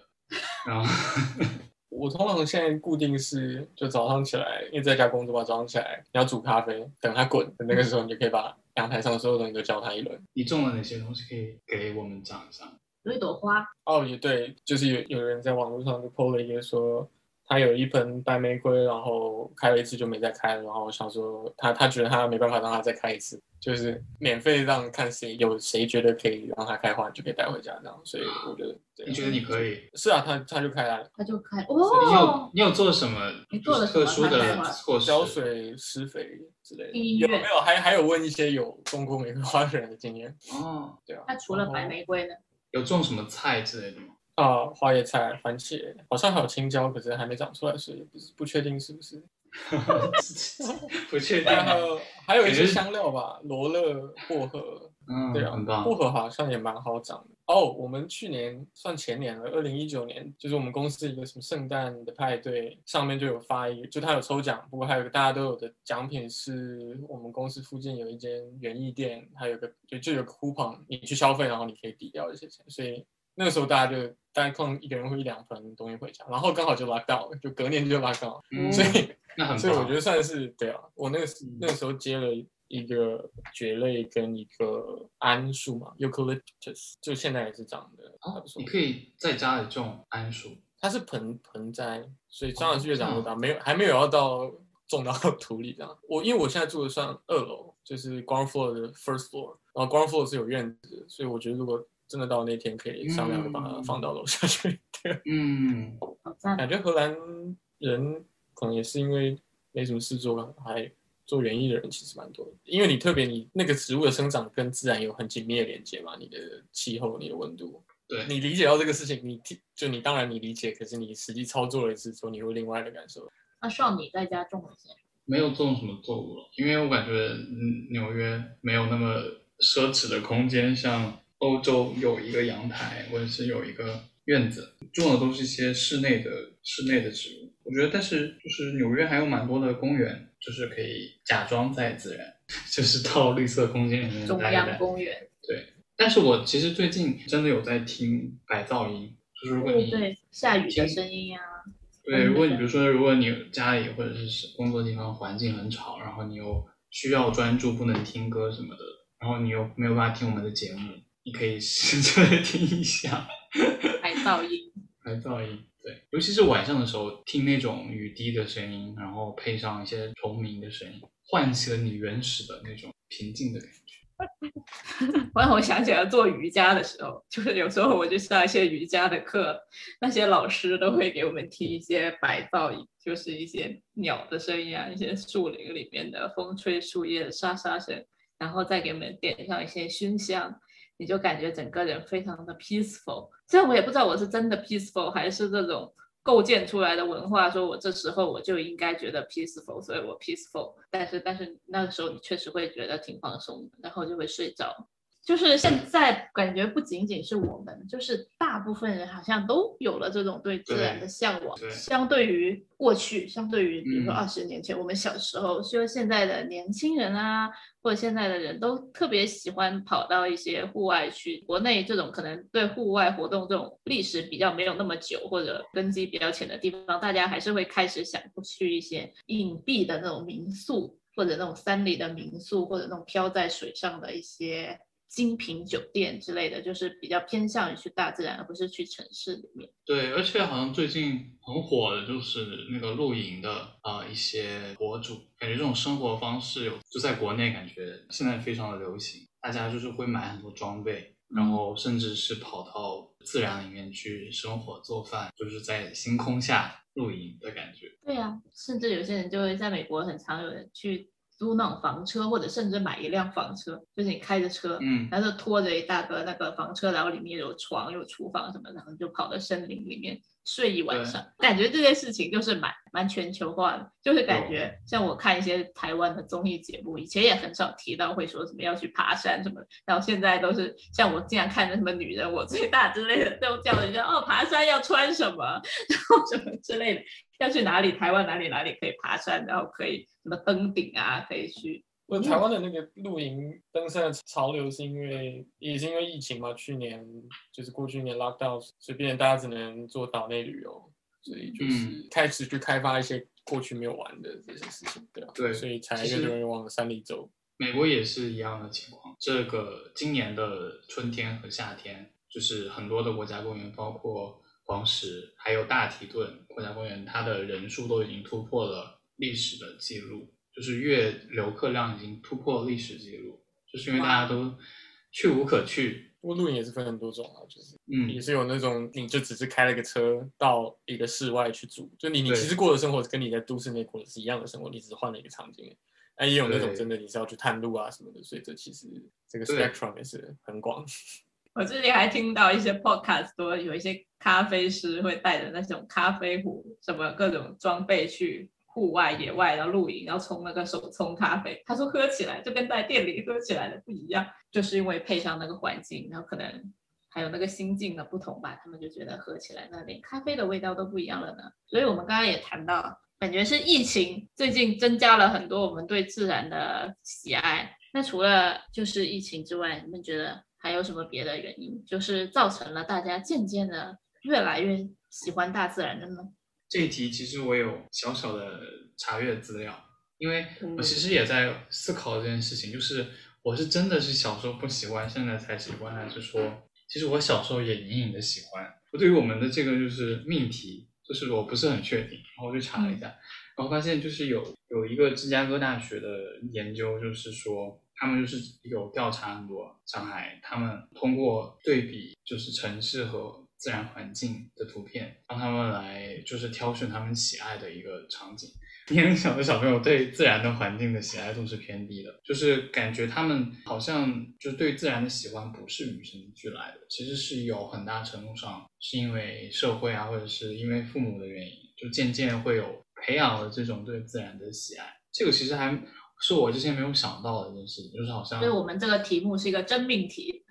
然后 我通常现在固定是，就早上起来，因为在家工作嘛，早上起来你要煮咖啡，等它滚的那个时候，你就可以把阳台上所有东西都浇它一轮。你种了哪些东西可以给我们讲一下？有一朵花，哦，也对，就是有有人在网络上就 PO 了一个说，他有一盆白玫瑰，然后开了一次就没再开了，然后我想说他他觉得他没办法让他再开一次，就是免费让看谁有谁觉得可以让他开花，就可以带回家这样，所以我觉得对你觉得你可以？是啊，他他就开了，他就开哦你有哦。你有做什么你做了什么特殊的措施？浇水、施肥之类的，有没有？还还有问一些有种过玫瑰花的人的经验，哦，对啊。那除了白玫瑰呢？有种什么菜之类的吗？啊，花椰菜、番茄，好像还有青椒，可是还没长出来，所以不是不确定是不是。不确定。然后还有一些香料吧，罗勒、薄荷，嗯，对啊，很棒薄。荷好像也蛮好长的。哦，我们去年算前年了，二零一九年，就是我们公司一个什么圣诞的派对，上面就有发一个，就他有抽奖，不过还有个大家都有的奖品是我们公司附近有一间园艺店，还有个就就有个 coupon，你去消费，然后你可以抵掉一些钱，所以那个时候大家就大概空一个人会一两盆东西回家，然后刚好就了就隔年就嗯所以。那很。所以我觉得算是对啊，我那个那个时候接了一个蕨类跟一个桉树嘛，eucalyptus，就现在也是长得还哦不错你。可以在家里种桉树。它是盆盆栽，所以当然是越长越大，哦没有还没有要到种到土里这样。我因为我现在住的算二楼，就是 ground floor 的 first floor，然后 ground floor 是有院子，所以我觉得如果真的到那天可以商量着把它放到楼下去。对，嗯，好赞！感觉荷兰人可能也是因为没什么事做，还做园艺的人其实蛮多的。因为你特别你那个植物的生长跟自然有很紧密的连接嘛，你的气候、你的温度，对，你理解到这个事情，你听就你当然你理解，可是你实际操作了一次之后，你会另外的感受。那少你在家种了些什么？没有种什么作物了，因为我感觉嗯纽约没有那么奢侈的空间，像欧洲有一个阳台或者是有一个院子，种的都是一些室内的室内的植物。我觉得，但是就是纽约还有蛮多的公园，就是可以假装在自然，就是到绿色空间里面中央。公园。对但是我其实最近真的有在听白噪音，就是如果你对对，下雨的声音啊，对，嗯如果你比如说，如果你家里或者是工作地方环境很吵，然后你又需要专注，不能听歌什么的，然后你又没有办法听我们的节目，你可以 试着听一下白噪音。白噪音。对，尤其是晚上的时候，听那种雨滴的声音，然后配上一些虫鸣的声音，唤起了你原始的那种平静的感觉。我让我想起了做瑜伽的时候，就是有时候我去上一些瑜伽的课，那些老师都会给我们听一些白噪音，就是一些鸟的声音啊，一些树林里面的风吹树叶的沙沙声，然后再给我们点上一些熏香，你就感觉整个人非常的 peaceful。虽然我也不知道我是真的 peaceful 还是这种构建出来的文化，说我这时候我就应该觉得 peaceful，所以我 peaceful。但是但是那个时候你确实会觉得挺放松的，然后就会睡着。就是现在感觉不仅仅是我们，就是大部分人好像都有了这种对自然的向往。对对相对于过去，相对于比如说嗯二十年前、我们小时候，就现在的年轻人啊，或者现在的人都特别喜欢跑到一些户外去。国内这种可能对户外活动这种历史比较没有那么久，或者根基比较浅的地方，大家还是会开始想去一些隐蔽的那种民宿，或者那种山里的民宿，或者那种漂在水上的一些精品酒店之类的，就是比较偏向于去大自然，而不是去城市里面。对，而且好像最近很火的就是那个露营的啊、呃一些博主，感觉这种生活方式有就在国内感觉现在非常的流行，大家就是会买很多装备，然后甚至是跑到自然里面去生火做饭，就是在星空下露营的感觉。对啊，甚至有些人就会在美国很常有人去租那种房车，或者甚至买一辆房车，就是你开着车，嗯，然后拖着一大个那个房车，然后里面有床、有厨房什么的，然后就跑到森林里面睡一晚上。感觉这件事情就是蛮蛮全球化的，就是感觉像我看一些台湾的综艺节目，以前也很少提到会说什么要去爬山什么的，然后现在都是像我经常看的什么女人我最大之类的，都叫人家哦爬山要穿什么，然后什么之类的。要去哪里？台湾哪里哪里可以爬山？然后可以什么登顶啊？可以去。我台湾的那个露营登山的潮流是因为也是因为疫情嘛，去年就是过去年 lockdown，随便大家只能做岛内旅游，所以就是开始去开发一些过去没有玩的这些事情，对吧？对，所以才越多人往山里走。美国也是一样的情况。这个今年的春天和夏天，就是很多的国家公园，包括。黄石还有大提顿国家公园，它的人数都已经突破了历史的记录，就是月游客量已经突破历史记录，就是因为大家都去无可去。不过露营也是分很多种啊，就是嗯，也是有那种你就只是开了个车到一个室外去住，就你你其实过的生活跟你在都市内过的是一样的生活，你只是换了一个场景。那也有那种真的你是要去探路啊什么的，所以这其实这个 spectrum 也是很广。我最近还听到一些 podcast，说有一些咖啡师会带着那种咖啡壶，什么各种装备去户外野外，然后露营，然后冲那个手冲咖啡。他说喝起来就跟在店里喝起来的不一样，就是因为配上那个环境，然后可能还有那个心境的不同吧，他们就觉得喝起来那连咖啡的味道都不一样了呢。所以我们刚刚也谈到，感觉是疫情最近增加了很多我们对自然的喜爱。那除了就是疫情之外，你们觉得？还有什么别的原因，就是造成了大家渐渐的越来越喜欢大自然的呢？这一题其实我有小小的查阅资料，因为我其实也在思考这件事情，就是我是真的是小时候不喜欢，现在才喜欢，还是说其实我小时候也隐隐的喜欢？我对于我们的这个就是命题，就是我不是很确定，然后我就查了一下，然后发现就是有有一个芝加哥大学的研究，就是说。他们就是有调查很多上海，他们通过对比就是城市和自然环境的图片，让他们来就是挑选他们喜爱的一个场景。年龄小的小朋友对自然的环境的喜爱度是偏低的，就是感觉他们好像就对自然的喜欢不是与生俱来的，其实是有很大程度上是因为社会啊，或者是因为父母的原因，就渐渐会有培养了这种对自然的喜爱。这个其实还。是我之前没有想到的一件事情，就是好像，所以我们这个题目是一个真命题，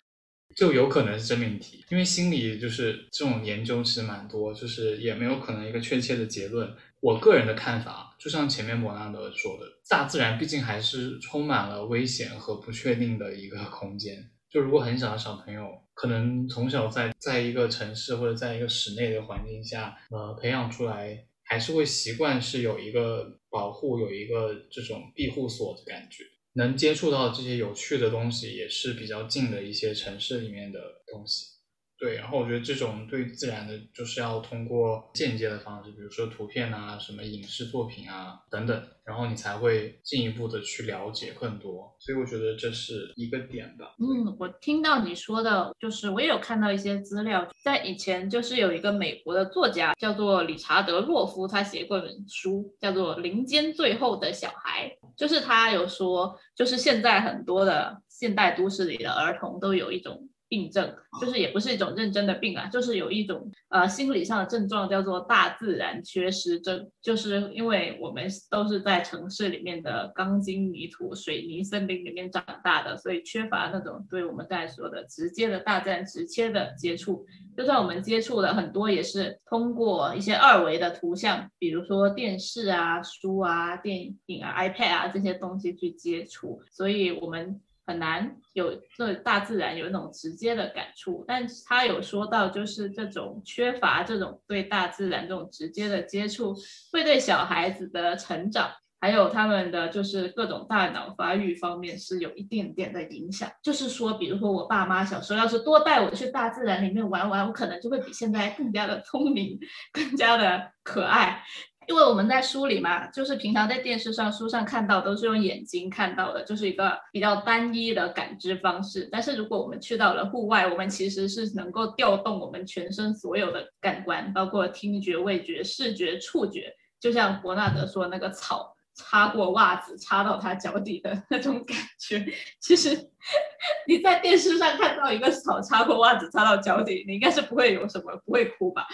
就有可能是真命题，因为心理就是这种研究其实蛮多，就是也没有可能一个确切的结论。我个人的看法，就像前面莫纳德说的，大自然毕竟还是充满了危险和不确定的一个空间。就如果很小的小朋友，可能从小在在一个城市或者在一个室内的环境下，呃，培养出来。还是会习惯是有一个保护，有一个这种庇护所的感觉，能接触到这些有趣的东西，也是比较近的一些城市里面的东西。对，然后我觉得这种对自然的，就是要通过间接的方式，比如说图片啊、什么影视作品啊等等，然后你才会进一步的去了解更多。所以我觉得这是一个点吧。嗯，我听到你说的，就是我也有看到一些资料，在以前就是有一个美国的作家叫做理查德·洛夫，他写过一本书叫做《林间最后的小孩》，就是他有说，就是现在很多的现代都市里的儿童都有一种。病症就是也不是一种认真的病啊，就是有一种呃心理上的症状叫做大自然缺失症，就是因为我们都是在城市里面的钢筋泥土水泥森林里面长大的，所以缺乏那种对我们刚才说的直接的大自然直接的接触。就算我们接触的很多，也是通过一些二维的图像，比如说电视啊、书啊、电影啊、iPad 啊这些东西去接触，所以我们。很难有对大自然有那种直接的感触，但他有说到，就是这种缺乏这种对大自然这种直接的接触，会对小孩子的成长，还有他们的就是各种大脑发育方面是有一点点的影响。就是说，比如说我爸妈小时候要是多带我去大自然里面玩玩，我可能就会比现在更加的聪明，更加的可爱。因为我们在书里嘛，就是平常在电视上、书上看到都是用眼睛看到的，就是一个比较单一的感知方式。但是如果我们去到了户外，我们其实是能够调动我们全身所有的感官，包括听觉、味觉、视觉、触觉。就像伯纳德说，那个草擦过袜子，擦到他脚底的那种感觉，其实你在电视上看到一个草擦过袜子，擦到脚底，你应该是不会有什么，不会哭吧？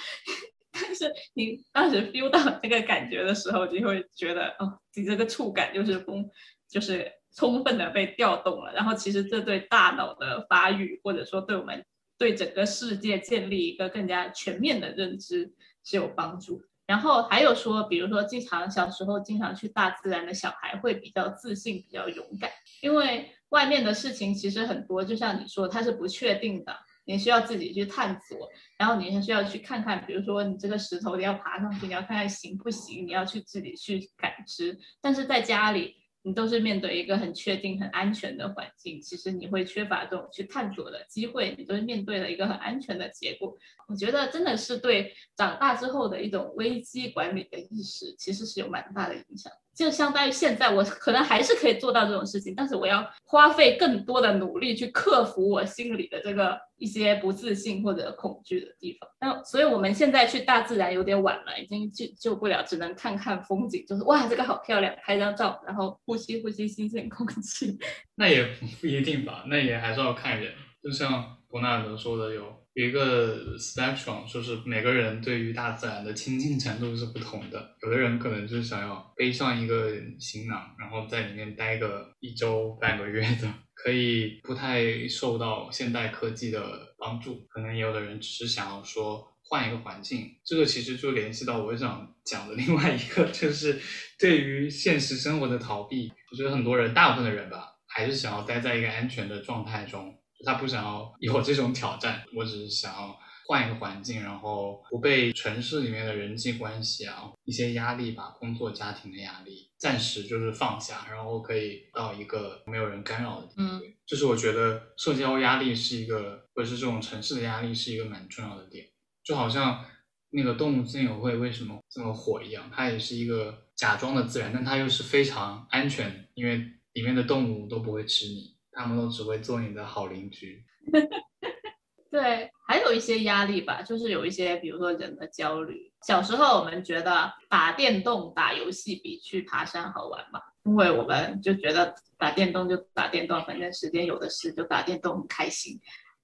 但是你当时 feel 到这个感觉的时候，就会觉得哦，你这个触感就是丰，就是充分的被调动了。然后其实这对大脑的发育，或者说对我们对整个世界建立一个更加全面的认知是有帮助。然后还有说，比如说经常小时候经常去大自然的小孩会比较自信、比较勇敢，因为外面的事情其实很多，就像你说，它是不确定的。你需要自己去探索，然后你还需要去看看，比如说你这个石头你要爬上去，你要看看行不行，你要去自己去感知。但是在家里，你都是面对一个很确定、很安全的环境，其实你会缺乏这种去探索的机会，你都是面对了一个很安全的结果。我觉得真的是对长大之后的一种危机管理的意识，其实是有蛮大的影响。就相当于现在，我可能还是可以做到这种事情，但是我要花费更多的努力去克服我心里的这个一些不自信或者恐惧的地方。那所以我们现在去大自然有点晚了，已经救救不了，只能看看风景，就是哇，这个好漂亮，拍张照，然后呼吸呼吸新鲜空气。那也不一定吧，那也还是要看人。就像伯纳德说的，有。有一个 spectrum，就是每个人对于大自然的亲近程度是不同的。有的人可能就是想要背上一个行囊，然后在里面待个一周半个月的，可以不太受到现代科技的帮助。可能也有的人只是想要说换一个环境。这个其实就联系到我想讲的另外一个，就是对于现实生活的逃避。我觉得很多人，大部分的人吧，还是想要待在一个安全的状态中。他不想要有这种挑战，我只是想要换一个环境，然后不被城市里面的人际关系啊一些压力吧，工作家庭的压力暂时就是放下，然后可以到一个没有人干扰的地方。就是我觉得社交压力是一个，或者是这种城市的压力是一个蛮重要的点。就好像那个动物森友会为什么这么火一样，它也是一个假装的自然，但它又是非常安全，因为里面的动物都不会吃你。他们都只会做你的好邻居。对，还有一些压力吧，就是有一些，比如说人的焦虑。小时候我们觉得打电动、打游戏比去爬山好玩嘛，因为我们就觉得打电动就打电动，反正时间有的是，就打电动很开心。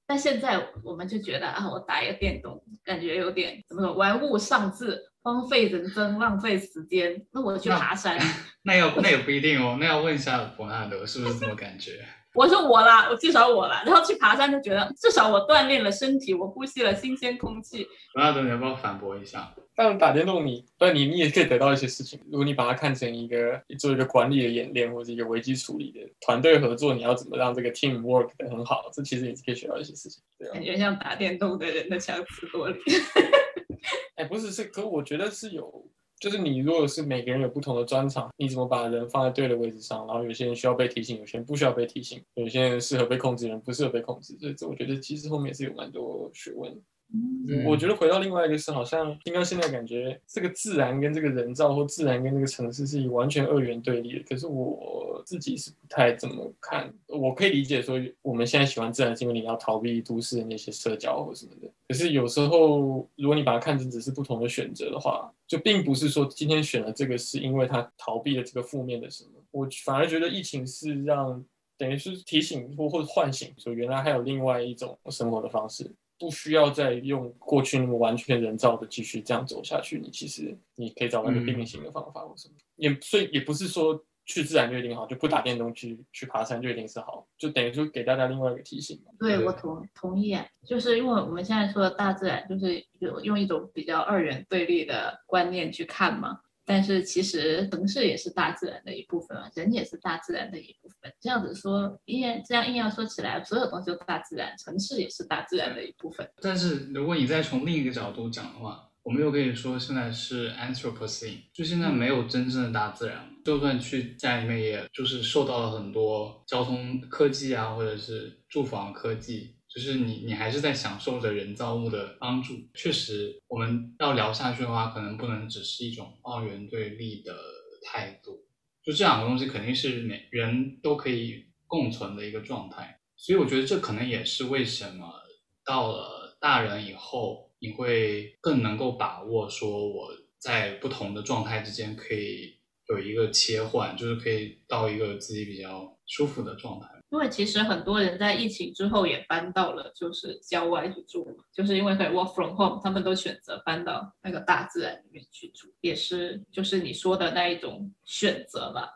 但现在我们就觉得啊，我打一个电动，感觉有点怎么说，玩物丧志，荒废人生，浪费时间。那我去爬山，那要那也不一定哦，那要问一下伯纳德是不是这么感觉？我说我啦，我至少我啦，然后去爬山就觉得至少我锻炼了身体，我呼吸了新鲜空气。那等你要不要反驳一下？但打电动你，对你你也可以得到一些事情。如果你把它看成一个做一个管理的演练，或者一个危机处理的团队合作，你要怎么让这个 team work 的很好？这其实也是可以学到一些事情。对感觉 像打电动的人的强词夺理。哎，不是，是，可我觉得是有。就是你，如果是每个人有不同的专长，你怎么把人放在对的位置上？然后有些人需要被提醒，有些人不需要被提醒，有些人适合被控制，人不适合被控制。所以这我觉得其实后面是有蛮多学问。我觉得回到另外一个是，好像听到现在感觉这个自然跟这个人造，或自然跟这个城市是以完全二元对立的。可是我自己是不太怎么看。我可以理解说，我们现在喜欢自然，是因为你要逃避都市的那些社交或什么的。可是有时候，如果你把它看成只是不同的选择的话，就并不是说今天选了这个是因为它逃避了这个负面的什么。我反而觉得疫情是让等于是提醒或或者唤醒，说原来还有另外一种生活的方式。不需要再用过去那么完全人造的继续这样走下去，你其实你可以找到一个并行的方法或什么，也所以也不是说去自然就一定好，就不打电动去去爬山就一定是好，就等于就给大家另外一个提醒嘛。对，我同同意啊，就是因为我们现在说的大自然，就是有用一种比较二元对立的观念去看嘛。但是其实城市也是大自然的一部分啊，人也是大自然的一部分。这样子说，硬这样硬要说起来，所有东西都大自然，城市也是大自然的一部分。但是如果你再从另一个角度讲的话，我们又可以说现在是 Anthropocene，就现在没有真正的大自然。就算去家里面，也就是受到了很多交通科技啊，或者是住房科技。就是你你还是在享受着人造物的帮助。确实，我们要聊下去的话，可能不能只是一种二元对立的态度。就这两个东西肯定是每人都可以共存的一个状态。所以我觉得这可能也是为什么到了大人以后，你会更能够把握说我在不同的状态之间可以有一个切换，就是可以到一个自己比较舒服的状态。因为其实很多人在疫情之后也搬到了就是郊外去住，就是因为可以 work from home，他们都选择搬到那个大自然里面去住，也是就是你说的那一种选择吧。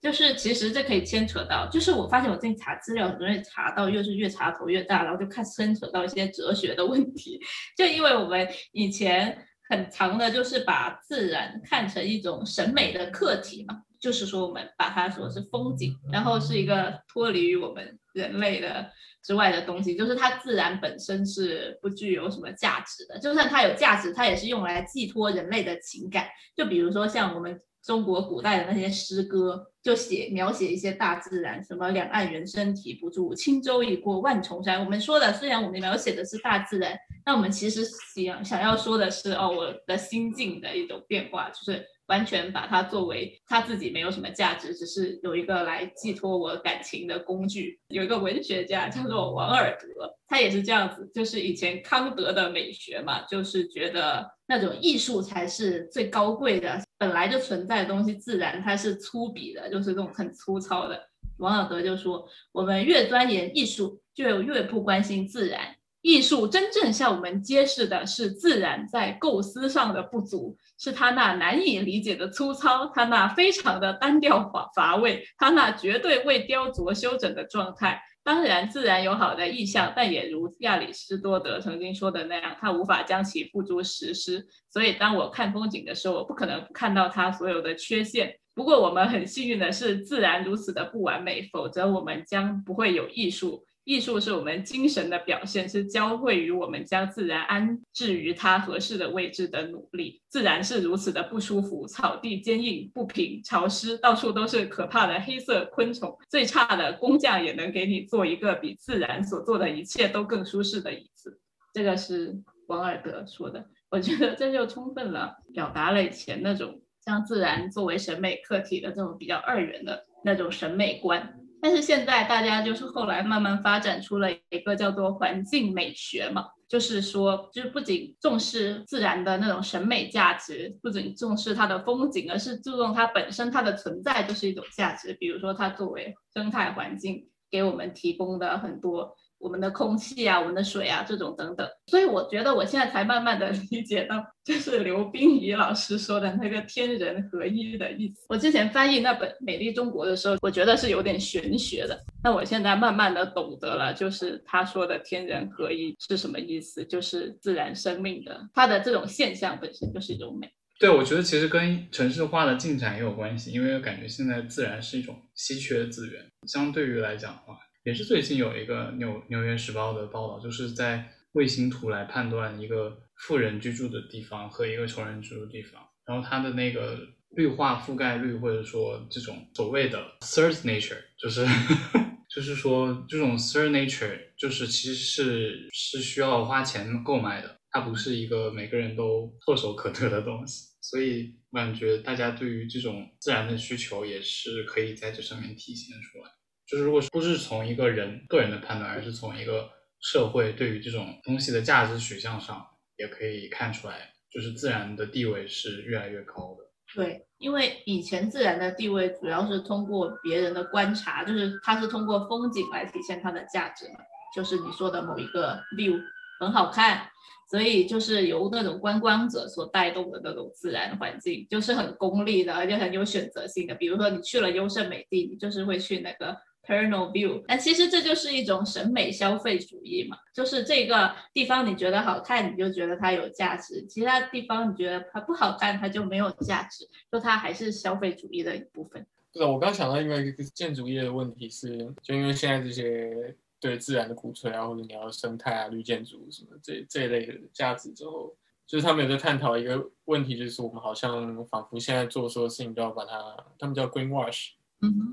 就是其实这可以牵扯到，就是我发现我最近查资料，很容易查到，越是越查头越大，然后就看牵扯到一些哲学的问题。就因为我们以前很长的，就是把自然看成一种审美的课题嘛。就是说，我们把它说是风景，然后是一个脱离于我们人类的之外的东西，就是它自然本身是不具有什么价值的。就算它有价值，它也是用来寄托人类的情感。就比如说像我们中国古代的那些诗歌，就写描写一些大自然，什么两岸猿声啼不住，轻舟已过万重山。我们说的虽然我们描写的是大自然，那我们其实想想要说的是哦，我的心境的一种变化，就是。完全把它作为他自己没有什么价值，只是有一个来寄托我感情的工具。有一个文学家叫做王尔德，他也是这样子，就是以前康德的美学嘛，就是觉得那种艺术才是最高贵的，本来就存在的东西，自然它是粗鄙的，就是这种很粗糙的。王尔德就说，我们越钻研艺术，就越不关心自然。艺术真正向我们揭示的是自然在构思上的不足，是它那难以理解的粗糙，它那非常的单调乏乏味，它那绝对未雕琢修整的状态。当然，自然有好的意象，但也如亚里士多德曾经说的那样，他无法将其付诸实施。所以，当我看风景的时候，我不可能看到它所有的缺陷。不过，我们很幸运的是，自然如此的不完美，否则我们将不会有艺术。艺术是我们精神的表现，是教会于我们将自然安置于它合适的位置的努力。自然是如此的不舒服，草地坚硬不平、潮湿，到处都是可怕的黑色昆虫。最差的工匠也能给你做一个比自然所做的一切都更舒适的椅子。这个是王尔德说的，我觉得这就充分了表达了以前那种将自然作为审美客体的这种比较二元的那种审美观。但是现在大家就是后来慢慢发展出了一个叫做环境美学嘛，就是说，就是不仅重视自然的那种审美价值，不仅重视它的风景，而是注重它本身它的存在就是一种价值。比如说，它作为生态环境给我们提供的很多。我们的空气啊，我们的水啊，这种等等，所以我觉得我现在才慢慢的理解到，就是刘冰怡老师说的那个天人合一的意思。我之前翻译那本《美丽中国》的时候，我觉得是有点玄学的。那我现在慢慢的懂得了，就是他说的天人合一是什么意思，就是自然生命的它的这种现象本身就是一种美。对，我觉得其实跟城市化的进展也有关系，因为感觉现在自然是一种稀缺资源，相对于来讲的话。也是最近有一个纽纽约时报的报道，就是在卫星图来判断一个富人居住的地方和一个穷人居住的地方，然后它的那个绿化覆盖率，或者说这种所谓的 third nature，就是 就是说这种 third nature，就是其实是是需要花钱购买的，它不是一个每个人都唾手可得的东西，所以我感觉大家对于这种自然的需求也是可以在这上面体现出来。就是如果不是从一个人个人的判断，而是从一个社会对于这种东西的价值取向上，也可以看出来，就是自然的地位是越来越高的。对，因为以前自然的地位主要是通过别人的观察，就是它是通过风景来体现它的价值嘛，就是你说的某一个 view 很好看，所以就是由那种观光者所带动的那种自然环境，就是很功利的，而且很有选择性的。比如说你去了优胜美地，你就是会去那个。P e r n a l view，那其实这就是一种审美消费主义嘛，就是这个地方你觉得好看，你就觉得它有价值；其他地方你觉得它不好看，它就没有价值，就它还是消费主义的一部分。是，我刚想到另外一个建筑业的问题是，就因为现在这些对自然的鼓吹啊，或者你要生态啊、绿建筑什么这这一类的价值之后，就是他们有在探讨一个问题，就是我们好像仿佛现在做所有事情都要把它，他们叫 green wash。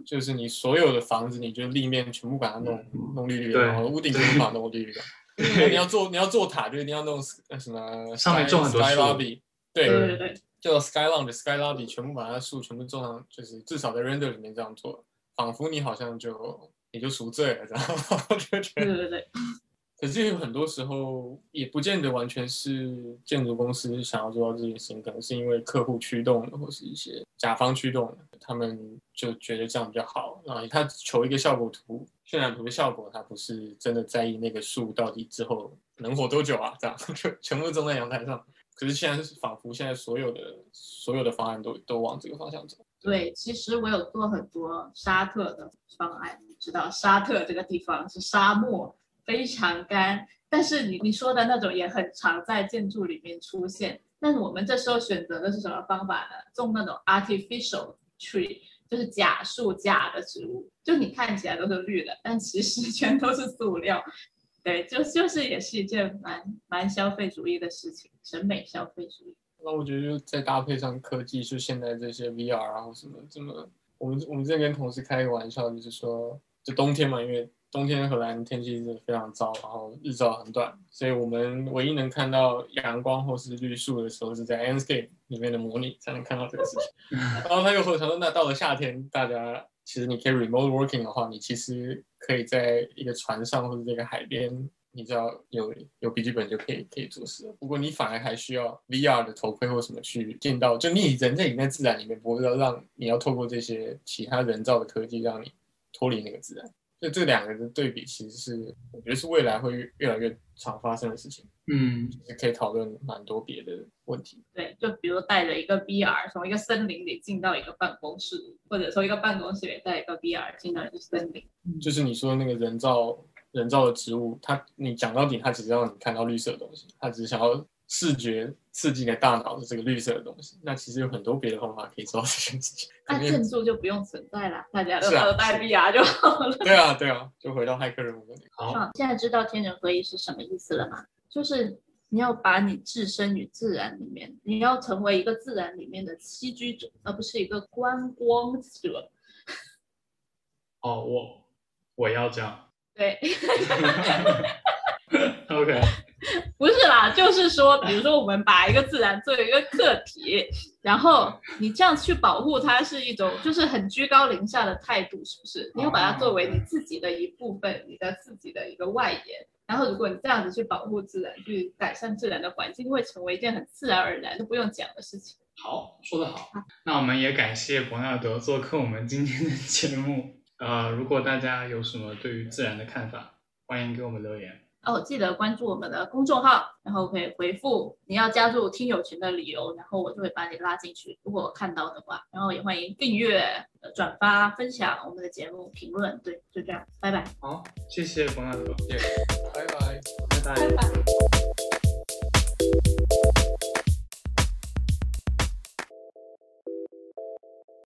就是你所有的房子，你就立面全部把它弄弄绿绿的，然后屋顶全部把它弄绿绿的。你要做你要做塔，就一定要弄呃什么上面种很多 sky 树。Lobby，对对，对对，就 sky lounge、sky lobby 全部把它树全部种上，就是至少在 render 里面这样做，仿佛你好像就你就赎罪了这样，我就觉得。对对对，可是有很多时候也不见得完全是建筑公司想要做到这件事情，可能是因为客户驱动的，或是一些甲方驱动的，他们就觉得这样比较好。然后他求一个效果图、渲染图的效果，他不是真的在意那个树到底之后能活多久啊，这样 就全部种在阳台上。可是现在是仿佛现在所有的所有的方案都都往这个方向走。对，其实我有做很多沙特的方案，你知道沙特这个地方是沙漠，非常干，但是你你说的那种也很常在建筑里面出现。但是我们这时候选择的是什么方法呢？种那种 artificial tree，就是假树假的植物，就你看起来都是绿的，但其实 全都是塑料。对，就就是也是一件蛮蛮消费主义的事情，审美消费主义。那我觉得就再搭配上科技，就现在这些 VR 啊或什么这么，我们我们之前跟同事开一个玩笑，就是说，就冬天嘛，因为冬天荷兰天气是非常糟，然后日照很短，所以我们唯一能看到阳光或是绿树的时候，是在 Landscape 里面的模拟才能看到这个事情。然后他又和我说，那到了夏天，大家其实你可以 remote working 的话，你其实可以在一个船上或者这个海边。你只要有有笔记本就可以可以做事了，不过你反而还需要 VR 的头盔或什么去见到，就你人在你在自然里面，不会要让你要透过这些其他人造的科技让你脱离那个自然。所以这两个的对比，其实是我觉得是未来会越越来越常发生的事情，嗯，也可以讨论蛮多别的问题。对，就比如带着一个 VR 从一个森林里进到一个办公室，或者从一个办公室里带一个 VR 进到一个森林。就是你说那个人造人造的植物，它你讲到底，它只是让你看到绿色的东西，它只是想要视觉刺激你的大脑的这个绿色的东西。那其实有很多别的方法可以做到这件事情。那建筑就不用存在了，大家都是啊都带 VR 就好了。对啊，对啊，就回到骇客任务那里。好，啊，现在知道天人合一是什么意思了吗？就是你要把你置身于自然里面，你要成为一个自然里面的栖居者，而不是一个观光者。哦，我我要这样对，，OK，不是啦，就是说，比如说我们把一个自然作为一个课题，然后你这样去保护它，是一种就是很居高临下的态度，是不是？你要把它作为你自己的一部分，你的自己的一个外延。然后，如果你这样子去保护自然，去改善自然的环境，会成为一件很自然而然都不用讲的事情。好，说得好。那我们也感谢伯纳德做客我们今天的节目。呃，如果大家有什么对于自然的看法，欢迎给我们留言。哦，记得关注我们的公众号，然后可以回复你要加入听友群的理由，然后我就会把你拉进去。如果我看到的话，然后也欢迎订阅、呃转发、分享我们的节目、评论。对，就这样，拜拜，好，谢谢冯大哥，谢谢，拜拜。拜拜拜。拜。